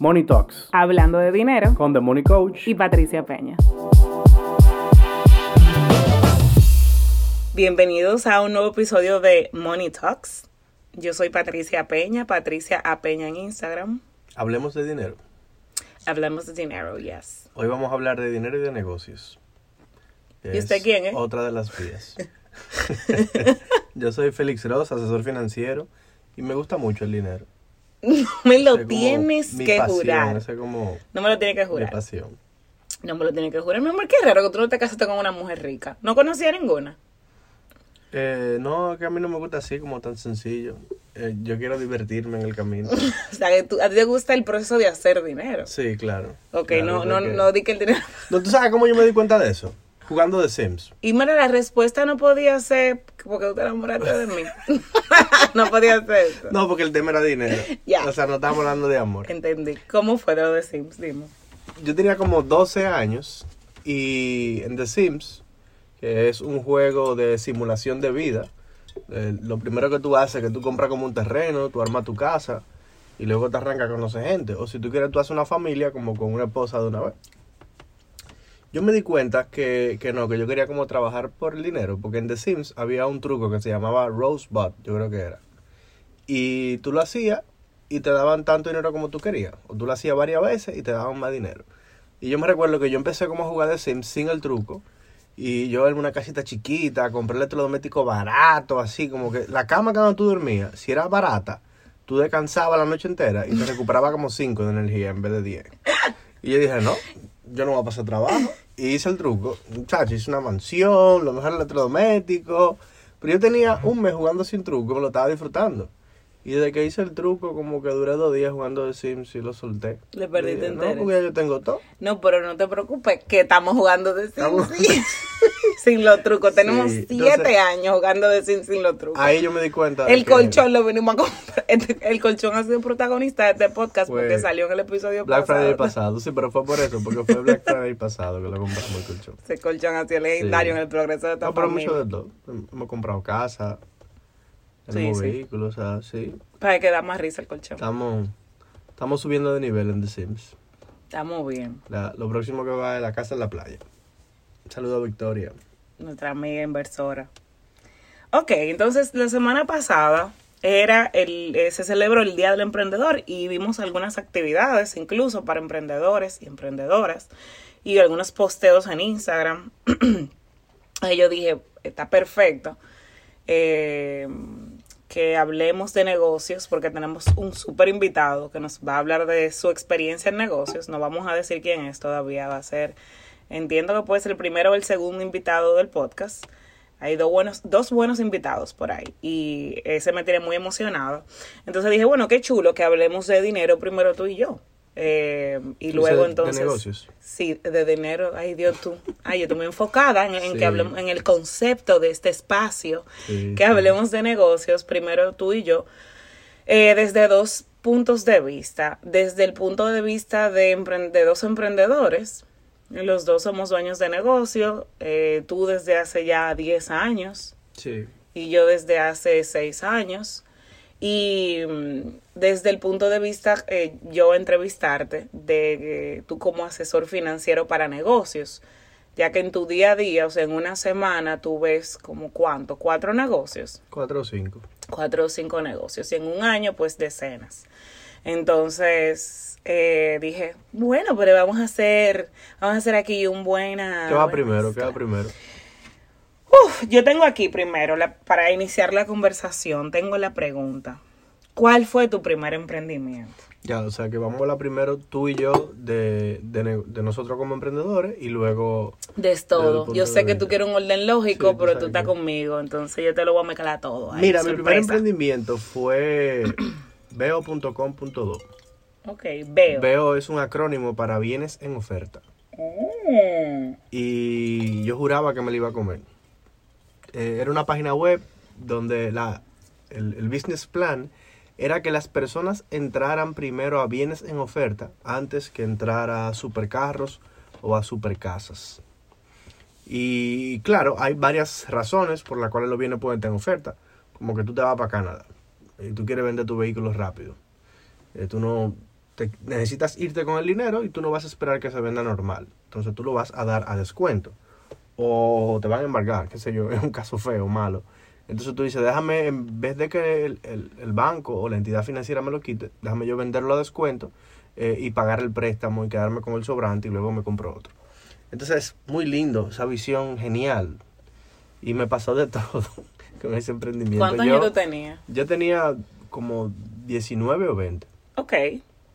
Money Talks Hablando de dinero con The Money Coach. y Patricia Peña. Bienvenidos a un nuevo episodio de Money Talks. Yo soy Patricia Peña, Patricia A Peña en Instagram. Hablemos de dinero. Hablamos de dinero, yes. Hoy vamos a hablar de dinero y de negocios. ¿Y usted quién es? Otra de las vías. Yo soy Félix Ross, asesor financiero, y me gusta mucho el dinero. me lo tienes mi que pasión, jurar. como No me lo tienes que mi jurar. pasión. No me lo tienes que jurar. Mi amor, qué raro que tú no te casaste con una mujer rica. No conocía ninguna. Eh, no, que a mí no me gusta así como tan sencillo. Eh, yo quiero divertirme en el camino. O sea, que tú- a ti te gusta el proceso de hacer dinero. Sí, claro. Ok, Claro, no, no, no di que el dinero. No, ¿Tú sabes cómo yo me di cuenta de eso? Jugando de Sims. Y mira, la respuesta no podía ser porque tú te enamoraste de mí. no podía ser eso. No, porque el tema era dinero. Ya. O sea, no estábamos hablando de amor. Entendí. ¿Cómo fue de lo de Sims? Dime. yo tenía como 12 años y en The Sims, que es un juego de simulación de vida, eh, lo primero que tú haces es que tú compras como un terreno, tú armas tu casa y luego te arrancas a conocer gente. O si tú quieres, tú haces una familia como con una esposa de una vez. Yo me di cuenta que, que no, que yo quería como trabajar por el dinero, porque en The Sims había un truco que se llamaba Rosebud, yo creo que era. Y tú lo hacías y te daban tanto dinero como tú querías. O tú lo hacías varias veces y te daban más dinero. Y yo me recuerdo que yo empecé como a jugar de Sims sin el truco. Y yo en una casita chiquita, compré electrodoméstico barato, así como que la cama que tú dormías, si era barata, tú descansabas la noche entera y te recuperaba como 5 de energía en vez de 10. Y yo dije, no, yo no voy a pasar trabajo. Y hice el truco. Muchachos, hice una mansión, lo mejor electrodoméstico. Pero yo tenía un mes jugando sin truco, me lo estaba disfrutando. Y desde que hice el truco, como que duré dos días jugando de Sims y lo solté. Le perdiste interés. No, porque ya yo tengo todo. No, pero no te preocupes, que estamos jugando de Sims Estamos- sin los trucos. Tenemos siete entonces- años jugando de Sims sin los trucos. Ahí yo me di cuenta. el colchón lo venimos a comprar. Este- El colchón ha sido protagonista de este podcast porque salió en el episodio Black pasado. Friday pasado, sí, pero fue por eso, porque fue Black Friday pasado que lo compramos el colchón. Ese colchón ha sido legendario Sí. en el progreso de esta No, pero familia. mucho de todo. Hemos comprado casa, tenemos Sí, o sea, sí. Para que da más risa el colchón. Estamos, estamos subiendo de nivel en The Sims. Estamos bien. La- lo próximo que va es la casa en la playa. Un saludo a Victoria. nuestra amiga inversora. Ok, entonces la semana pasada era el, eh, se celebró el Día del Emprendedor y vimos algunas actividades incluso para emprendedores y emprendedoras y algunos posteos en Instagram. Yo dije, está perfecto eh, que hablemos de negocios porque tenemos un súper invitado que nos va a hablar de su experiencia en negocios. No vamos a decir quién es todavía, va a ser, entiendo que puede ser el primero o el segundo invitado del podcast. Hay dos buenos, dos buenos invitados por ahí y ese me tiene muy emocionado. Entonces dije, bueno, qué chulo que hablemos de dinero primero tú y yo. Eh, y ¿Tú luego dices de entonces... negocios? Sí, de dinero. Ay, Dios, tú. Ay, yo estoy muy enfocada en, en Sí. que hablemos, en el concepto de este espacio. Sí, que sí. hablemos de negocios, primero tú y yo, eh, desde dos puntos de vista. Desde el punto de vista de, dos emprendedores. Los dos somos dueños de negocio. eh, tú desde hace ya 10 años Sí. y yo desde hace seis años. Y mm, desde el punto de vista, eh, yo entrevistarte de eh, tú como asesor financiero para negocios, ya que en tu día a día, o sea, en una semana, tú ves como cuánto, cuatro negocios, Cuatro o cinco. cuatro o cinco negocios, y en un año, pues decenas. Entonces, eh, dije, bueno, pero vamos a hacer, vamos a hacer aquí un buena... ¿Qué va buena primero? ¿Qué va primero? Uf, yo tengo aquí primero, la- para iniciar la conversación, tengo la pregunta. ¿Cuál fue tu primer emprendimiento? Ya, o sea que vamos a hablar primero tú y yo de, de, ne- de nosotros como emprendedores y luego De todo. Yo sé que tú quieres un orden lógico, Sí, pero tú estás que- conmigo, entonces yo te lo voy a mezclar todo. Mira, mi primer emprendimiento fue veo.com.do. Ok, veo. Veo es un acrónimo para bienes en oferta. Mm, Y yo juraba que me lo iba a comer. Eh, era una página web donde la, el, business plan era que las personas entraran primero a bienes en oferta antes que entrar a supercarros o a supercasas. Y claro, hay varias razones por las cuales los bienes pueden estar en oferta. Como que tú te vas para Canadá y tú quieres vender tu vehículo rápido. Eh, tú no necesitas irte con el dinero y tú no vas a esperar que se venda normal. Entonces tú lo vas a dar a descuento. O te van a embargar, qué sé yo, es un caso feo, malo. Entonces tú dices, déjame, en vez de que el, el- el banco o la entidad financiera me lo quite, déjame yo venderlo a descuento eh, y pagar el préstamo y quedarme con el sobrante y luego me compro otro. Entonces, muy lindo, esa visión genial. Y me pasó de todo con ese emprendimiento. ¿Cuántos yo, años tú tenías? yo tenía como 19 o 20. Ok.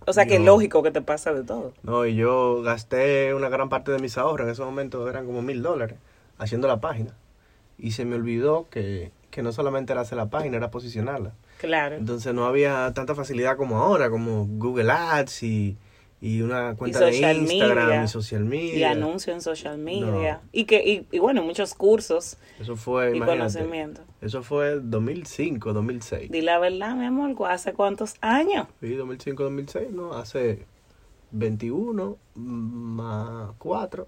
O sea que es lógico que te pasa de todo. No, y yo gasté una gran parte de mis ahorros, en ese momento eran como mil dólares, haciendo la página. Y se me olvidó que, que no solamente era hacer la página, era posicionarla. Claro. Entonces no había tanta facilidad como ahora, como Google Ads y, y una cuenta de social Instagram media. y social media. Y anuncio en social media. No. Y que y, y bueno, muchos cursos Eso fue, y conocimiento. eso fue 2005, 2006. Di la verdad, mi amor, ¿hace cuántos años? Sí, 2005, 2006, ¿no? Hace 21 más 4,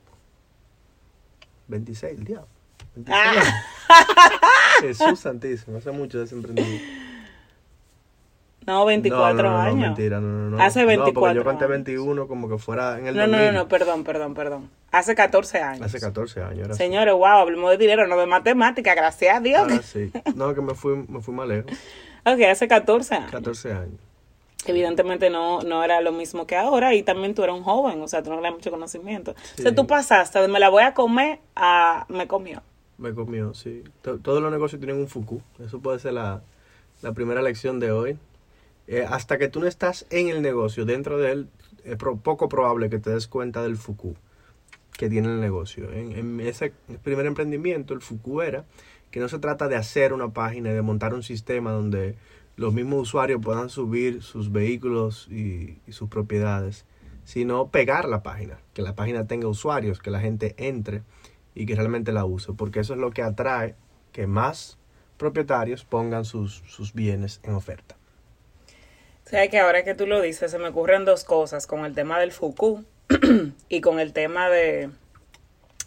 26, el diablo. 26. Ah. Jesús santísimo, hace mucho de ese emprendimiento. No, 24 no, no, no, años. No, mentira, no, no, no. Hace No, 24 porque yo conté años. 21 como que fuera en el No, no, 2000. no, no, perdón, perdón, perdón. Hace 14 años. Hace 14 años. Era así. Señores, wow, hablemos de dinero, no de matemática, gracias a Dios. Ahora sí. No, que me fui, me fui más lejos. Ok, hace 14 años. 14 años. Evidentemente no, no era lo mismo que ahora y también tú eras un joven, o sea, tú no tenías mucho conocimiento. Sí. O sea, tú pasaste de me la voy a comer a me comió. Me comió, sí. To- todos los negocios tienen un FUCU. Eso puede ser la, la primera lección de hoy. Eh, hasta que tú no estás en el negocio, dentro de él, es poco probable que te des cuenta del FUCU que tiene el negocio. En, en ese primer emprendimiento, el FUCU era que no se trata de hacer una página y de montar un sistema donde los mismos usuarios puedan subir sus vehículos y, y sus propiedades, sino pegar la página, que la página tenga usuarios, que la gente entre y que realmente la use, porque eso es lo que atrae que más propietarios pongan sus, sus bienes en oferta. O sea, que ahora que tú lo dices, se me ocurren dos cosas con el tema del FUCU y con el tema de,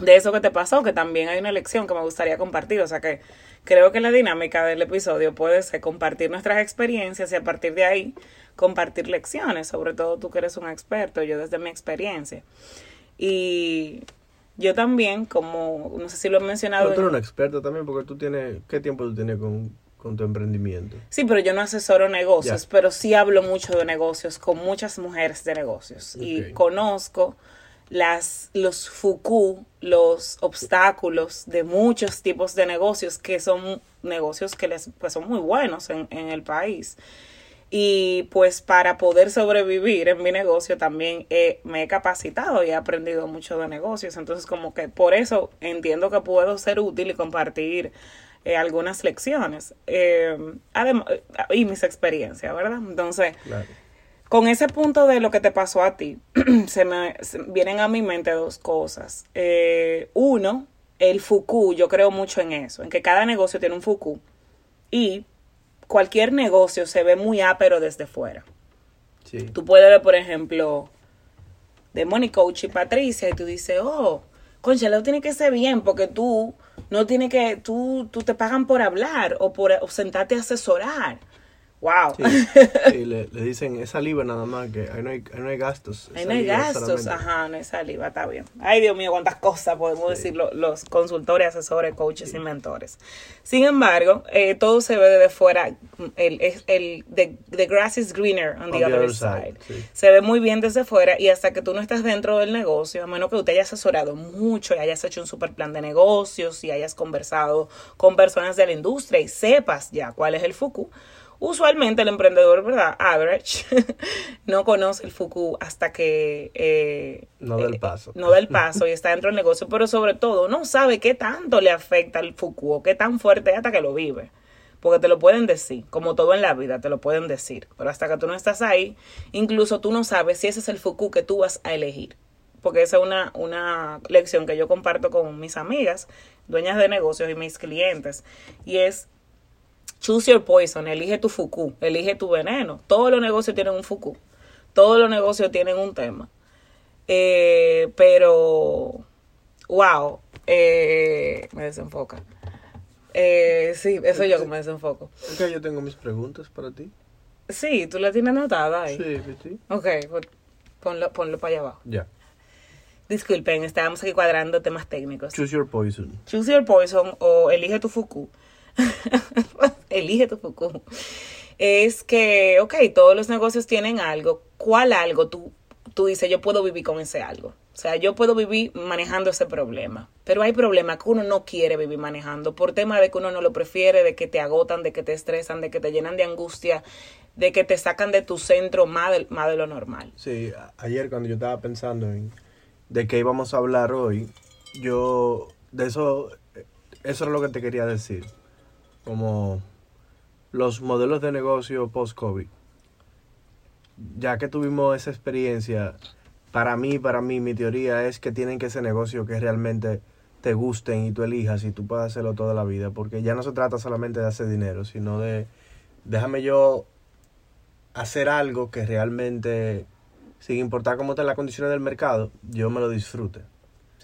de eso que te pasó, que también hay una lección que me gustaría compartir. O sea, que creo que la dinámica del episodio puede ser compartir nuestras experiencias y a partir de ahí compartir lecciones, sobre todo tú que eres un experto, yo desde mi experiencia. Y yo también, como no sé si lo he mencionado. Pero tú eres un experto también, porque tú tienes, ¿qué tiempo tú tienes con, con tu emprendimiento? Sí, pero yo no asesoro negocios, pero sí hablo mucho de negocios con muchas mujeres de negocios y conozco las los fuku, los obstáculos de muchos tipos de negocios que son negocios que les pues son muy buenos en, en el país. Y pues para poder sobrevivir en mi negocio también he- me he capacitado y he aprendido mucho de negocios. Entonces como que por eso entiendo que puedo ser útil y compartir eh, algunas lecciones eh, y mis experiencias, ¿verdad? Entonces, Claro. con ese punto de lo que te pasó a ti, se me se- vienen a mi mente dos cosas. Eh, uno, el FUCU, yo creo mucho en eso, en que cada negocio tiene un FUCU y cualquier negocio se ve muy ápero desde fuera. Sí. Tú puedes ver, por ejemplo, de Money Coach y Patricia y tú dices, oh, concha, lo tiene que ser bien porque tú no tienes que, tú, tú te pagan por hablar o por sentarte a asesorar. Wow. Sí, sí, le, le dicen esa saliva nada más, que ahí no hay, ahí no hay gastos. Ahí es no hay gastos, solamente. ajá, no hay saliva, está bien. Ay, Dios mío, cuántas cosas podemos decir lo- los consultores, asesores, coaches y mentores. Sin embargo, eh, todo se ve desde fuera. El, es- el, the, the grass is greener on the, other, side. sí. Se ve muy bien desde fuera y hasta que tú no estás dentro del negocio, a menos que usted haya asesorado mucho y hayas hecho un super plan de negocios y hayas conversado con personas de la industria y sepas ya cuál es el FUCU, usualmente el emprendedor, ¿verdad? Average, no conoce el FUCU hasta que... eh, No da el eh, paso. no da el paso y está dentro del negocio, pero sobre todo no sabe qué tanto le afecta el FUCU o qué tan fuerte es hasta que lo vive. Porque te lo pueden decir, como todo en la vida, te lo pueden decir. Pero hasta que tú no estás ahí, incluso tú no sabes si ese es el FUCU que tú vas a elegir. Porque esa es una, una lección que yo comparto con mis amigas, dueñas de negocios y mis clientes. Y es, choose your poison, elige tu FUCU, elige tu veneno. Todos los negocios tienen un FUCU. Todos los negocios tienen un tema. Eh, pero, wow, eh, me desenfoca. Eh, sí, eso yo que me desenfoco. Ok, yo tengo mis preguntas para ti. Sí, tú la tienes anotada ahí. Sí, sí, sí. Ok, pues ponlo, ponlo para allá abajo. Ya. Disculpen, estábamos aquí cuadrando temas técnicos. Choose your poison. Choose your poison o elige tu Fuku. elige tu Fuku. Es que, ok, todos los negocios tienen algo. ¿Cuál algo tú, tú dices, yo puedo vivir con ese algo? O sea, yo puedo vivir manejando ese problema. Pero hay problemas que uno no quiere vivir manejando por tema de que uno no lo prefiere, de que te agotan, de que te estresan, de que te llenan de angustia, de que te sacan de tu centro más de, más de lo normal. Sí, ayer cuando yo estaba pensando en de qué íbamos a hablar hoy, yo de eso eso es lo que te quería decir. Como los modelos de negocio post-COVID. Ya que tuvimos esa experiencia, para mí, para mí, mi teoría es que tienen que ser negocios que realmente te gusten y tú elijas y tú puedas hacerlo toda la vida, porque ya no se trata solamente de hacer dinero, sino de déjame yo hacer algo que realmente, sin importar cómo estén las condiciones del mercado, yo me lo disfrute.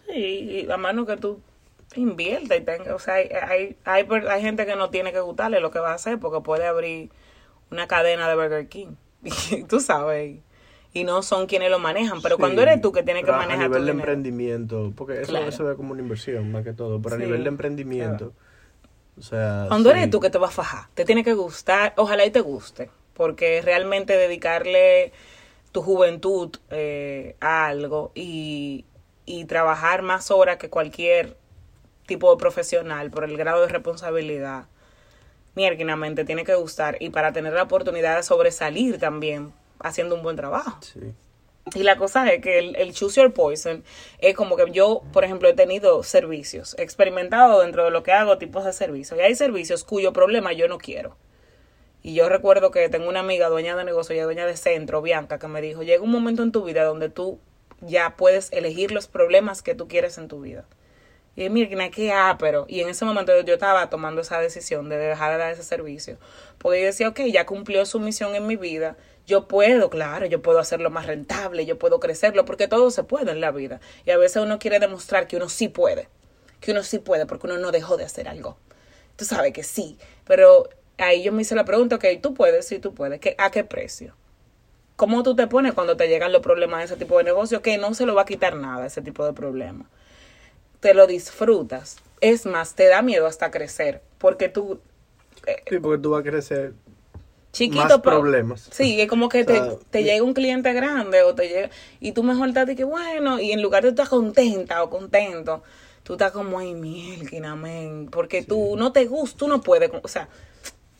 Sí, y a mano que tú inviertas y tenga, o sea, hay, hay, hay, hay gente que no tiene que gustarle lo que va a hacer porque puede abrir una cadena de Burger King, y tú sabes, y, no son quienes lo manejan, pero Sí, cuando eres tú que tienes que manejar A tu nivel de dinero. emprendimiento, porque eso, Claro. eso es como una inversión más que todo, pero Sí, a nivel de emprendimiento, o sea... Cuando sí. eres tú que te va a fajar, te tiene que gustar, ojalá y te guste, porque realmente dedicarle tu juventud eh, a algo y, y trabajar más horas que cualquier tipo de profesional por el grado de responsabilidad, miérquinamente tiene que gustar y para tener la oportunidad de sobresalir también haciendo un buen trabajo. Sí. Y la cosa es que el, el choose your poison es como que yo, por ejemplo, he tenido servicios, he experimentado dentro de lo que hago tipos de servicios. Y hay servicios cuyo problema yo no quiero. Y yo recuerdo que tengo una amiga dueña de negocio y dueña de centro, Bianca, que me dijo, llega un momento en tu vida donde tú ya puedes elegir los problemas que tú quieres en tu vida. Y mira, qué pero Y en ese momento yo estaba tomando esa decisión de dejar de dar ese servicio. Porque yo decía, ok, ya cumplió su misión en mi vida. Yo puedo, claro, yo puedo hacerlo más rentable, yo puedo crecerlo, porque todo se puede en la vida. Y a veces uno quiere demostrar que uno sí puede. Que uno sí puede, porque uno no dejó de hacer algo. Tú sabes que sí. Pero ahí yo me hice la pregunta, ok, tú puedes, sí, tú puedes. ¿Qué, ¿A qué precio? ¿Cómo tú te pones cuando te llegan los problemas de ese tipo de negocio? Que no se lo va a quitar nada ese tipo de problemas te lo disfrutas. Es más, te da miedo hasta crecer, porque tú, eh, Sí, porque tú vas a crecer chiquito, más pero- problemas. Sí, es como que O sea, te, te llega un cliente grande o te llega, y tú mejor estás de que bueno, y en lugar de estar contenta o contento, tú estás como, ay, mielquina, men, porque tú no te gusta, tú no puedes, o sea,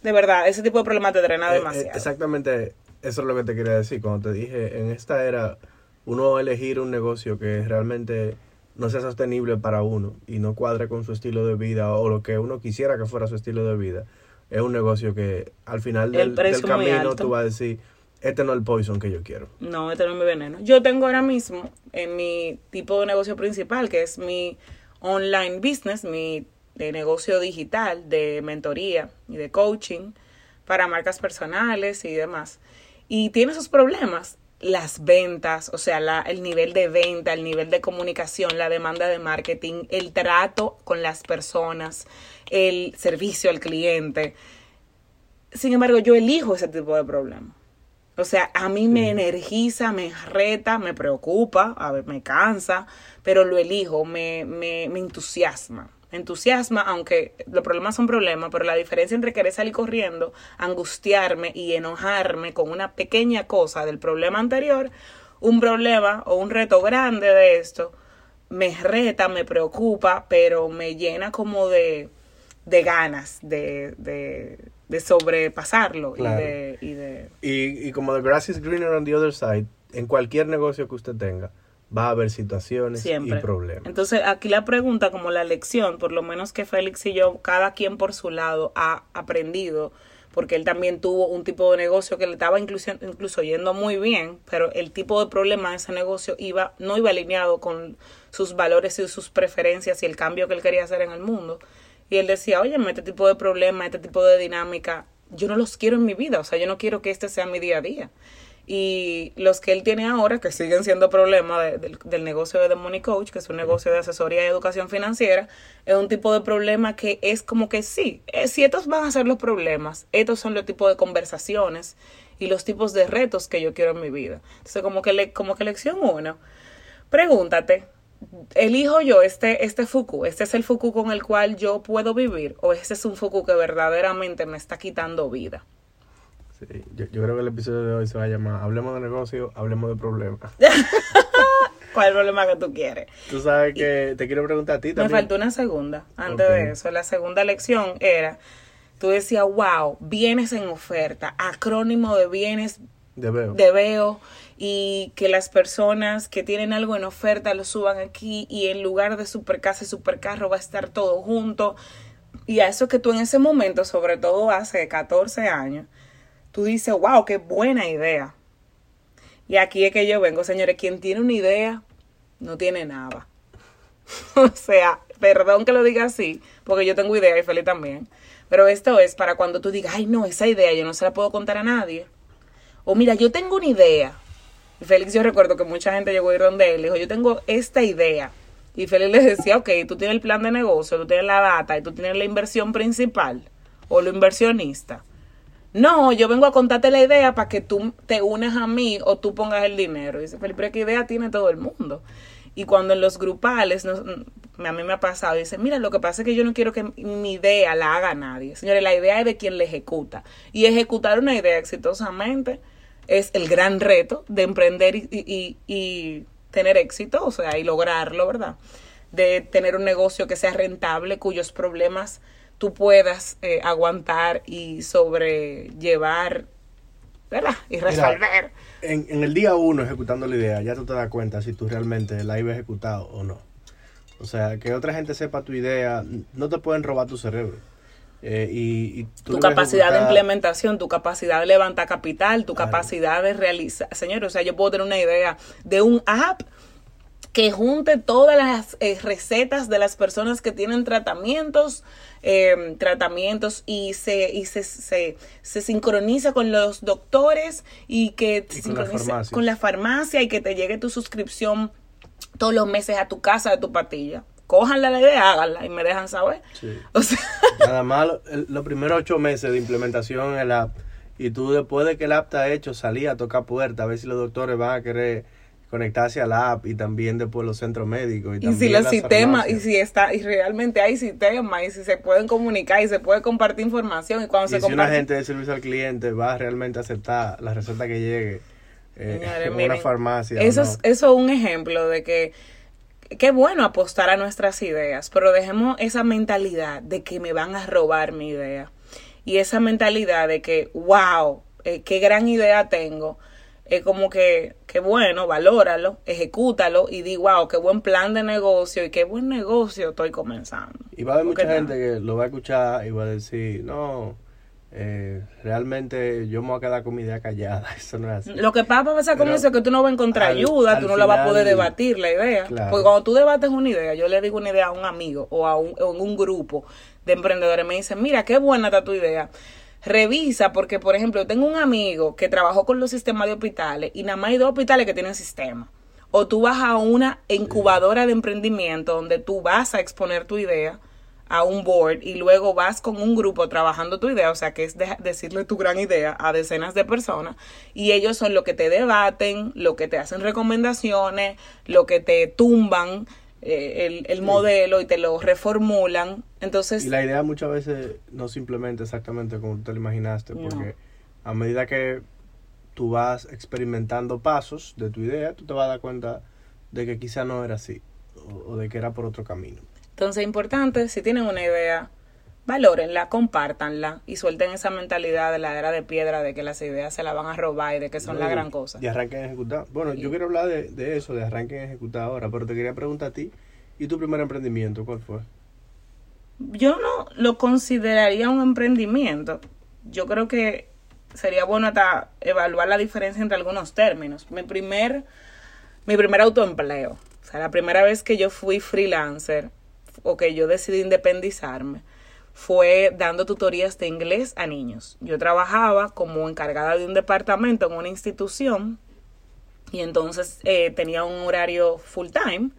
de verdad, ese tipo de problemas te drena Eh, eh, demasiado. exactamente, eso es lo que te quería decir. Cuando te dije, en esta era, uno elegir un negocio que realmente no sea sostenible para uno y no cuadre con su estilo de vida o lo que uno quisiera que fuera su estilo de vida, es un negocio que al final El del, camino tú vas a decir, este no es el poison que yo quiero. No, este no es mi veneno. Yo tengo ahora mismo en mi tipo de negocio principal, que es mi online business, mi de negocio digital de mentoría y de coaching para marcas personales y demás. Y tiene sus problemas. Las ventas, o sea, la, el nivel de venta, el nivel de comunicación, la demanda de marketing, el trato con las personas, el servicio al cliente. Sin embargo, yo elijo ese tipo de problemas. O sea, a mí me energiza, me reta, me preocupa, a ver, me cansa, pero lo elijo, me, me, me entusiasma. Entusiasma, aunque los problemas son problemas, pero la diferencia entre querer salir corriendo, angustiarme y enojarme con una pequeña cosa del problema anterior, un problema o un reto grande de esto, me reta, me preocupa, pero me llena como de, de ganas de, de, de sobrepasarlo Claro. y de... Y de Y, y como the grass is greener on the other side, en cualquier negocio que usted tenga, va a haber situaciones Siempre. y problemas. Entonces, aquí la pregunta, como la lección, por lo menos que Félix y yo, cada quien por su lado, ha aprendido, porque él también tuvo un tipo de negocio que le estaba incluso, incluso yendo muy bien, pero el tipo de problema de ese negocio iba, no iba alineado con sus valores y sus preferencias y el cambio que él quería hacer en el mundo. Y él decía, oye, este tipo de problema, este tipo de dinámica, yo no los quiero en mi vida, o sea, yo no quiero que este sea mi día a día. Y los que él tiene ahora, que siguen siendo problemas de- del, negocio de The Money Coach, que es un negocio de asesoría y educación financiera, es un tipo de problema que es como que sí, eh, si estos van a ser los problemas, estos son los tipos de conversaciones y los tipos de retos que yo quiero en mi vida. Entonces, como que, le, como que lección uno, pregúntate, ¿elijo yo este, este Fuku? ¿Este es el Fuku con el cual yo puedo vivir? ¿O este es un Fuku que verdaderamente me está quitando vida? Sí, yo, yo creo que el episodio de hoy se va a llamar Hablemos de negocio, hablemos de problemas. ¿Cuál es el problema que tú quieres? Tú sabes que te quiero preguntar a ti Me también. faltó una segunda. Antes de eso, la segunda lección era, tú decías, wow, bienes en oferta, acrónimo de bienes De veo. de veo y que las personas que tienen algo en oferta lo suban aquí y en lugar de supercasa y supercarro va a estar todo junto. Y a eso que tú en ese momento, sobre todo hace 14 años, tú dices, wow, qué buena idea. Y aquí es que yo vengo, señores, quien tiene una idea no tiene nada. o sea, perdón que lo diga así, porque yo tengo idea y Feli también. Pero esto es para cuando tú digas, ay, no, esa idea yo no se la puedo contar a nadie. O mira, yo tengo una idea. Y Félix, yo recuerdo que mucha gente llegó a ir donde él, dijo, yo tengo esta idea. Y Félix les decía, ok, tú tienes el plan de negocio, tú tienes la data y tú tienes la inversión principal o lo inversionista. No, yo vengo a contarte la idea para que tú te unas a mí o tú pongas el dinero. Y dice Felipe, pero ¿qué idea tiene todo el mundo? Y cuando en los grupales, no- a mí me ha pasado, dice, mira, lo que pasa es que yo no quiero que mi idea la haga nadie. Señores, la idea es de quien la ejecuta. Y ejecutar una idea exitosamente es el gran reto de emprender y- y- y tener éxito, o sea, y lograrlo, ¿verdad? De tener un negocio que sea rentable, cuyos problemas tú puedas eh, aguantar y sobrellevar, ¿verdad? Y resolver. En, en el día uno ejecutando la idea, ya tú te das cuenta si tú realmente la ibas ejecutado o no. O sea, que otra gente sepa tu idea, no te pueden robar tu cerebro. Eh, y, tu capacidad de implementación, tu capacidad de levantar capital, tu Claro. capacidad de realizar. Señor, o sea, yo puedo tener una idea de un app que junte todas las eh, recetas de las personas que tienen tratamientos, eh, tratamientos y se y se, se, se sincroniza con los doctores y que se Y con las sincroniza farmacias. con la farmacia y que te llegue tu suscripción todos los meses a tu casa de tu patilla. Cójanla la idea, háganla y me dejan saber. Sí. O sea, Nada más los primeros ocho meses de implementación en el app y tú después de que el app está hecho salí a tocar puertas a ver si los doctores van a querer conectarse al app y también después los centros médicos y, y si los sistemas, y si está, y realmente hay sistemas, y si se pueden comunicar y se puede compartir información, y cuando Y se si una comparte. gente de servicio al cliente va a realmente aceptar la receta que llegue eh, Señores, en una farmacia. Eso, no. es, eso es un ejemplo de que qué bueno apostar a nuestras ideas, pero dejemos esa mentalidad de que me van a robar mi idea. Y esa mentalidad de que, wow, eh, qué gran idea tengo. Es como que, qué bueno, valóralo, ejecútalo y di, wow, qué buen plan de negocio y qué buen negocio estoy comenzando. Y va a haber mucha nada. gente que lo va a escuchar y va a decir, no, eh, realmente yo me voy a quedar con mi idea callada. Eso no es así. Lo que pasa pasa con eso es que tú no vas a encontrar al- ayuda, al tú no la vas a poder debatir la idea. Claro. Porque cuando tú debates una idea, yo le digo una idea a un amigo o a un, o en un grupo de emprendedores, me dicen, mira, qué buena está tu idea. Revisa, porque por ejemplo, yo tengo un amigo que trabajó con los sistemas de hospitales y nada más hay dos hospitales que tienen sistema. O tú vas a una incubadora de emprendimiento donde tú vas a exponer tu idea a un board y luego vas con un grupo trabajando tu idea, o sea, que es de- decirle tu gran idea a decenas de personas y ellos son lo que te debaten, lo que te hacen recomendaciones, lo que te tumban eh, el, el modelo y te lo reformulan. Entonces, Y la idea muchas veces no se implementa exactamente como tú te lo imaginaste, No. porque a medida que tú vas experimentando pasos de tu idea, tú te vas a dar cuenta de que quizá no era así o, o de que era por otro camino. entonces es importante, si tienen una idea, valórenla, compártanla y suelten esa mentalidad de la era de piedra de que las ideas se la van a robar y de que son la Y- gran cosa. Y arranquen a ejecutar. Bueno, yo quiero hablar de, de eso, de arranquen a ejecutar ahora, pero te quería preguntar a ti, ¿y tu primer emprendimiento cuál fue? yo no lo consideraría un emprendimiento. Yo creo que sería bueno hasta evaluar la diferencia entre algunos términos. Mi primer, mi primer autoempleo, o sea, la primera vez que yo fui freelancer o que yo decidí independizarme fue dando tutorías de inglés a niños. Yo trabajaba como encargada de un departamento en una institución y entonces eh, tenía un horario full time.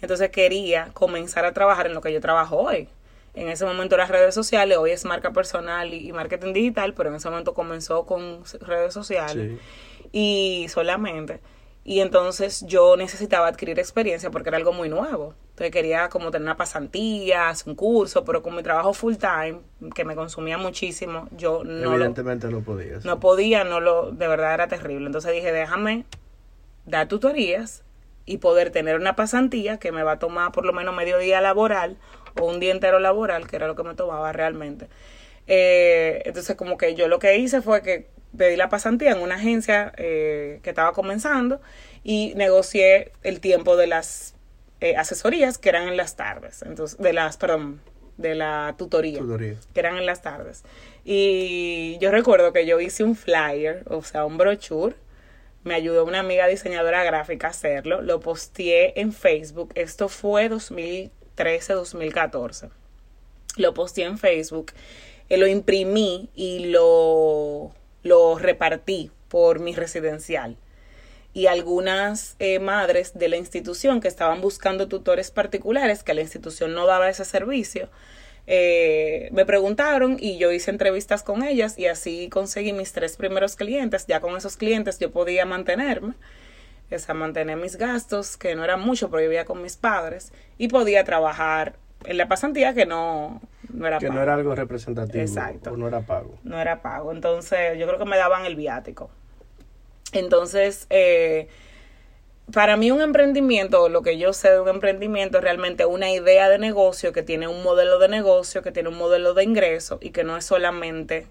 Entonces quería comenzar a trabajar en lo que yo trabajo hoy. En ese momento las redes sociales, hoy es marca personal y, y marketing digital, pero en ese momento comenzó con redes sociales Sí. y solamente. Y entonces yo necesitaba adquirir experiencia porque era algo muy nuevo. Entonces quería como tener una pasantía, hacer un curso, pero con mi trabajo full time, que me consumía muchísimo, yo no lo, Evidentemente no podías. no podía, no lo, de verdad era terrible. Entonces dije, déjame dar tutorías y poder tener una pasantía que me va a tomar por lo menos medio día laboral o un día entero laboral, que era lo que me tomaba realmente. Eh, entonces como que yo lo que hice fue que pedí la pasantía en una agencia eh, que estaba comenzando y negocié el tiempo de las eh, asesorías que eran en las tardes, entonces de las, perdón, de la tutoría Tutoría. que eran en las tardes. Y yo recuerdo que yo hice un flyer, o sea, un brochure. Me ayudó una amiga diseñadora gráfica a hacerlo. Lo posteé en Facebook. Esto fue 2013-2014. Lo posteé en Facebook. eh, lo imprimí y lo, lo repartí por mi residencial y algunas eh, madres de la institución que estaban buscando tutores particulares, que la institución no daba ese servicio, eh, me preguntaron y yo hice entrevistas con ellas y así conseguí mis tres primeros clientes. Ya con esos clientes yo podía mantenerme, o sea, mantener mis gastos, que no eran mucho, porque vivía con mis padres, y podía trabajar en la pasantía que no, no era Que no pago. era algo representativo. Exacto. O no era pago. no era pago. Entonces, yo creo que me daban el viático. Entonces, eh, para mí un emprendimiento, lo que yo sé de un emprendimiento es realmente una idea de negocio que tiene un modelo de negocio, que tiene un modelo de ingreso y que no es solamente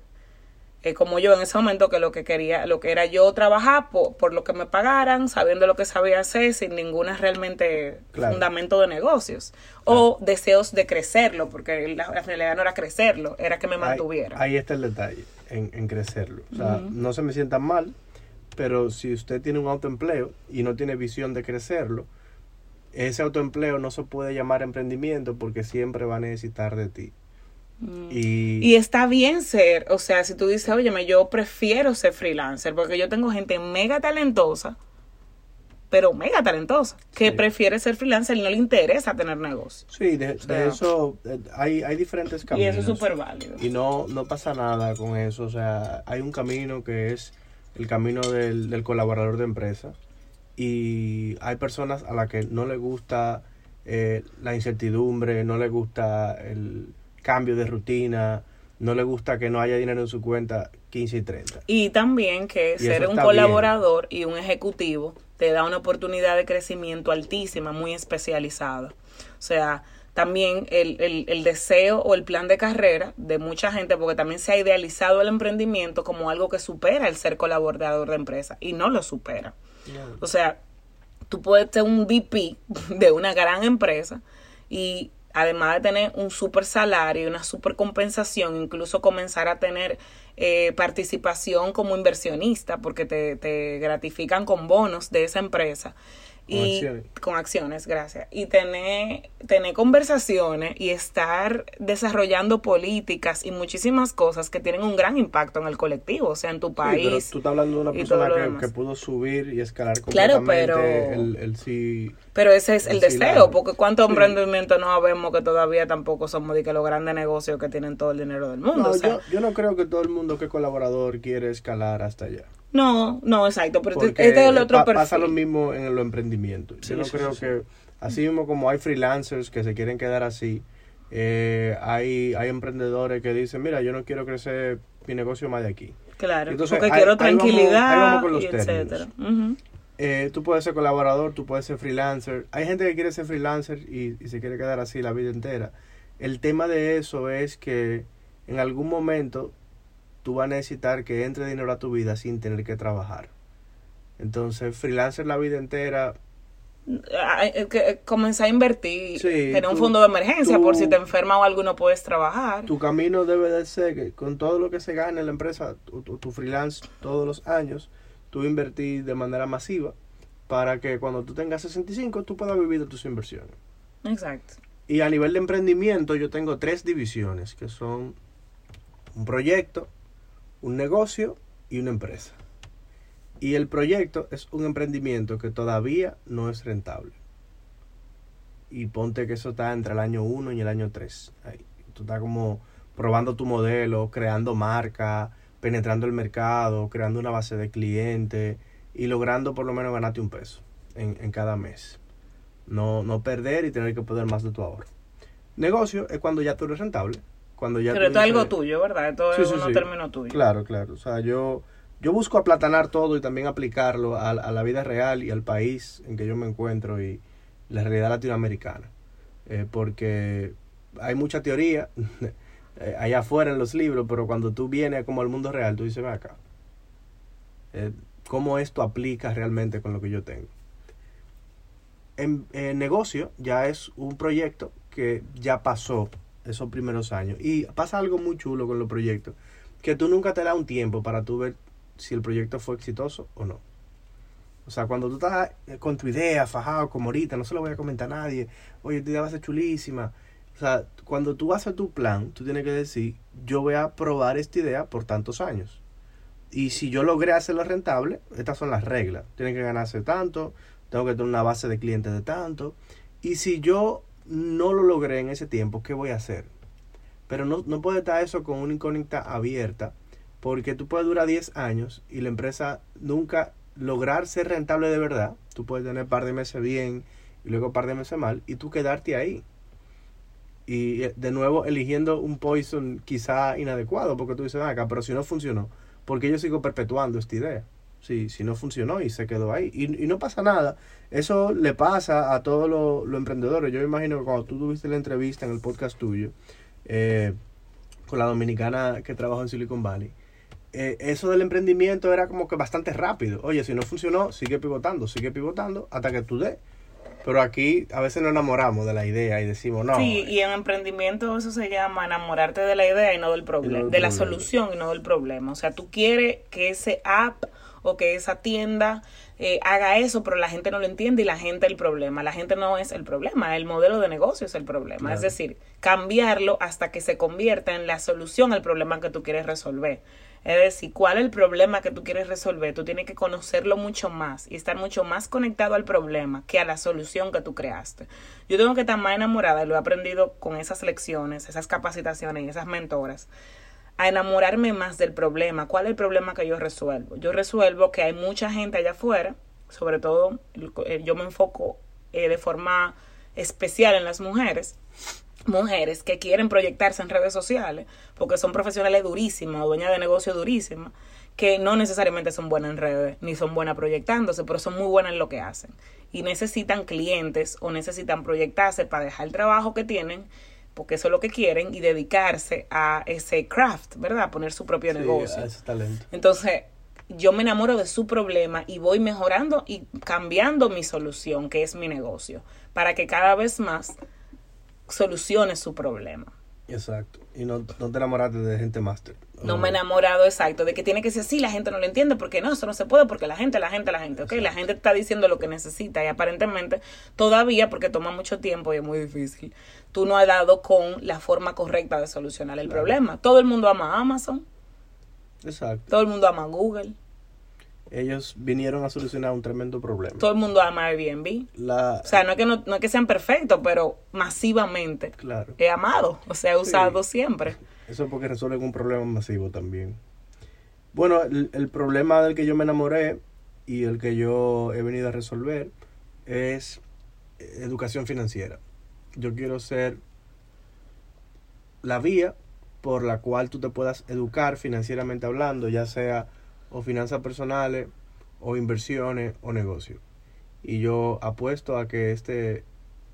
eh, como yo en ese momento que lo que quería, lo que era yo trabajar por, por lo que me pagaran, sabiendo lo que sabía hacer, sin ninguna realmente Claro. fundamento de negocios o deseos de crecerlo, porque la, la finalidad no era crecerlo, era que me mantuviera. Ahí, está el detalle, en, en crecerlo. O sea, no se me sientan mal, pero si usted tiene un autoempleo y no tiene visión de crecerlo, ese autoempleo no se puede llamar emprendimiento porque siempre va a necesitar de ti. Y, Y está bien ser, o sea, si tú dices, óyeme, yo prefiero ser freelancer, porque yo tengo gente mega talentosa, pero mega talentosa, que Sí. prefiere ser freelancer y no le interesa tener negocio. sí, de, de sea, eso eh, hay, hay diferentes Y caminos. eso es súper válido. Y no, no pasa nada con eso. O sea, hay un camino que es el camino del, del colaborador de empresa. Y hay personas a las que no les gusta eh, la incertidumbre, no les gusta el cambio de rutina, no les gusta que no haya dinero en su cuenta 15 y 30. Y también que Y ser un colaborador y un ejecutivo te da una oportunidad de crecimiento altísima, muy especializada. O sea, también el, el, el deseo o el plan de carrera de mucha gente, porque también se ha idealizado el emprendimiento como algo que supera el ser colaborador de empresa y no lo supera. O sea, tú puedes ser un VP de una gran empresa y además de tener un super salario y una super compensación, incluso comenzar a tener eh, participación como inversionista, porque te, te gratifican con bonos de esa empresa. Con y acciones. con acciones, gracias. Y tener, tener conversaciones y estar desarrollando políticas y muchísimas cosas que tienen un gran impacto en el colectivo, o sea, en tu Sí, pero país. tú estás hablando de una persona que, pudo subir y escalar Claro, completamente pero- el, el sí. Pero ese es el deseo, claro. porque cuántos Sí. emprendimientos no vemos que todavía tampoco somos de que los grandes negocios que tienen todo el dinero del mundo. No, o sea, yo, yo no creo que todo el mundo que es colaborador quiere escalar hasta allá. No, no, exacto, pero este- Porque este es el otro pa- perfil. pasa lo mismo en el emprendimiento. Sí, Yo no sí, creo sí, que, así mismo como hay freelancers que se quieren quedar así, eh, hay, hay emprendedores que dicen, mira, yo no quiero crecer mi negocio más de aquí. Claro, Entonces, porque ahí- quiero ahí vamos- tranquilidad ahí vamos los y etcétera. Eh, tú puedes ser colaborador, tú puedes ser freelancer. Hay gente que quiere ser freelancer y, y se quiere quedar así la vida entera. El tema de eso es que en algún momento tú vas a necesitar que entre dinero a tu vida sin tener que trabajar. Entonces, freelancer la vida entera, eh, Comenzar a invertir, Sí, tener un fondo de emergencia tú- por si te enfermas o algo no puedes trabajar. tu camino debe de ser que con todo lo que se gana en la empresa, tu, tu- tu freelance todos los años, tú invertir de manera masiva para que cuando tú tengas 65 tú puedas vivir de tus inversiones. Exacto. Y a nivel de emprendimiento yo tengo tres divisiones, que son un proyecto, un negocio y una empresa. Y el proyecto es un emprendimiento que todavía no es rentable. Y ponte que eso está entre el año 1 y el año 3. Tú estás como probando tu modelo, creando marca, penetrando el mercado, creando una base de clientes y logrando por lo menos ganarte un peso en, en cada mes. No, no perder y tener que poner más de tu ahorro. Negocio es cuando ya tú eres rentable. Cuando ya Pero esto es algo tuyo, ¿verdad? Esto Sí, es sí, unos sí. términos tuyos. Claro, claro. O sea, yo, yo busco aplatanar todo y también aplicarlo a, a la vida real y al país en que yo me encuentro y la realidad latinoamericana. Eh, porque hay mucha teoría eh, allá afuera en los libros, pero cuando tú vienes como al mundo real, tú dices, ven acá, eh, ¿cómo esto aplica realmente con lo que yo tengo? En, en negocio ya es un proyecto que ya pasó esos primeros años. Y pasa algo muy chulo con los proyectos, que tú nunca te da un tiempo para tú ver si el proyecto fue exitoso o no. O sea, cuando tú estás eh, con tu idea, fajado, como ahorita, no se lo voy a comentar a nadie, oye, tu idea va a ser chulísima. O sea, cuando tú haces tu plan, tú tienes que decir, yo voy a probar esta idea por tantos años. Y si yo logré hacerlo rentable, estas son las reglas. Tienen que ganarse tanto, tengo que tener una base de clientes de tanto. Y si yo no lo logré en ese tiempo, ¿qué voy a hacer? Pero no, no puede estar eso con una incógnita abierta, porque tú puedes durar 10 años y la empresa nunca lograr ser rentable de verdad. Tú puedes tener un par de meses bien y luego un par de meses mal y tú quedarte ahí. Y eh, de nuevo eligiendo un poison quizá inadecuado, porque tú dices, "Ven acá, pero si no funcionó, ¿por qué yo sigo perpetuando esta idea? Si, si no funcionó y se quedó ahí. Y, y no pasa nada. Eso le pasa a todos los emprendedores. Yo me imagino que cuando tú tuviste la entrevista en el podcast tuyo, eh, con la dominicana que trabaja en Silicon Valley, eh, eso del emprendimiento era como que bastante rápido. Oye, si no funcionó, sigue pivotando, sigue pivotando hasta que tú des. Pero aquí a veces nos enamoramos de la idea y decimos, no, Sí, y en emprendimiento eso se llama enamorarte de la idea y no del problema, del de la solución y no del problema. O sea, tú quieres que ese app o que esa tienda eh, haga eso, pero la gente no lo entiende y la gente el problema. La gente no es el problema, el modelo de negocio es el problema. Claro. Es decir, cambiarlo hasta que se convierta en la solución al problema que tú quieres resolver. Es decir, cuál es el problema que tú quieres resolver. Tú tienes que conocerlo mucho más y estar mucho más conectado al problema que a la solución que tú creaste. Yo tengo que estar más enamorada, y lo he aprendido con esas lecciones, esas capacitaciones y esas mentoras, a enamorarme más del problema. ¿Cuál es el problema que yo resuelvo? Yo resuelvo que hay mucha gente allá afuera, sobre todo eh, yo me enfoco eh, de forma especial en las mujeres, mujeres que quieren proyectarse en redes sociales porque son profesionales durísimas, dueñas de negocio durísimas, que no necesariamente son buenas en redes, ni son buenas proyectándose, pero son muy buenas en lo que hacen. Y necesitan clientes o necesitan proyectarse para dejar el trabajo que tienen, porque eso es lo que quieren, y dedicarse a ese craft, ¿verdad? A poner su propio sí, negocio. ese talento. Entonces, yo me enamoro de su problema y voy mejorando y cambiando mi solución, que es mi negocio, para que cada vez más solucione su problema. Exacto. Y no, no te enamoraste de gente máster. No me he enamorado exacto de que tiene que ser así, la gente no lo entiende, porque no, eso no se puede, porque la gente, la gente, la gente, ok, la gente está diciendo lo que necesita y aparentemente todavía, porque toma mucho tiempo y es muy difícil, tú no has dado con la forma correcta de solucionar el Claro. problema. Todo el mundo ama Amazon, Exacto. todo el mundo ama Google, Ellos vinieron a solucionar un tremendo problema. todo el mundo ama Airbnb. La, O sea, no es que no, no es que sean perfectos, pero masivamente claro. he amado, o sea, he usado Sí. siempre. Eso es porque resuelven un problema masivo también. Bueno, el, el problema del que yo me enamoré y el que yo he venido a resolver es eh, educación financiera. Yo quiero ser la vía por la cual tú te puedas educar financieramente hablando, ya sea o finanzas personales o inversiones o negocios. Y yo apuesto a que este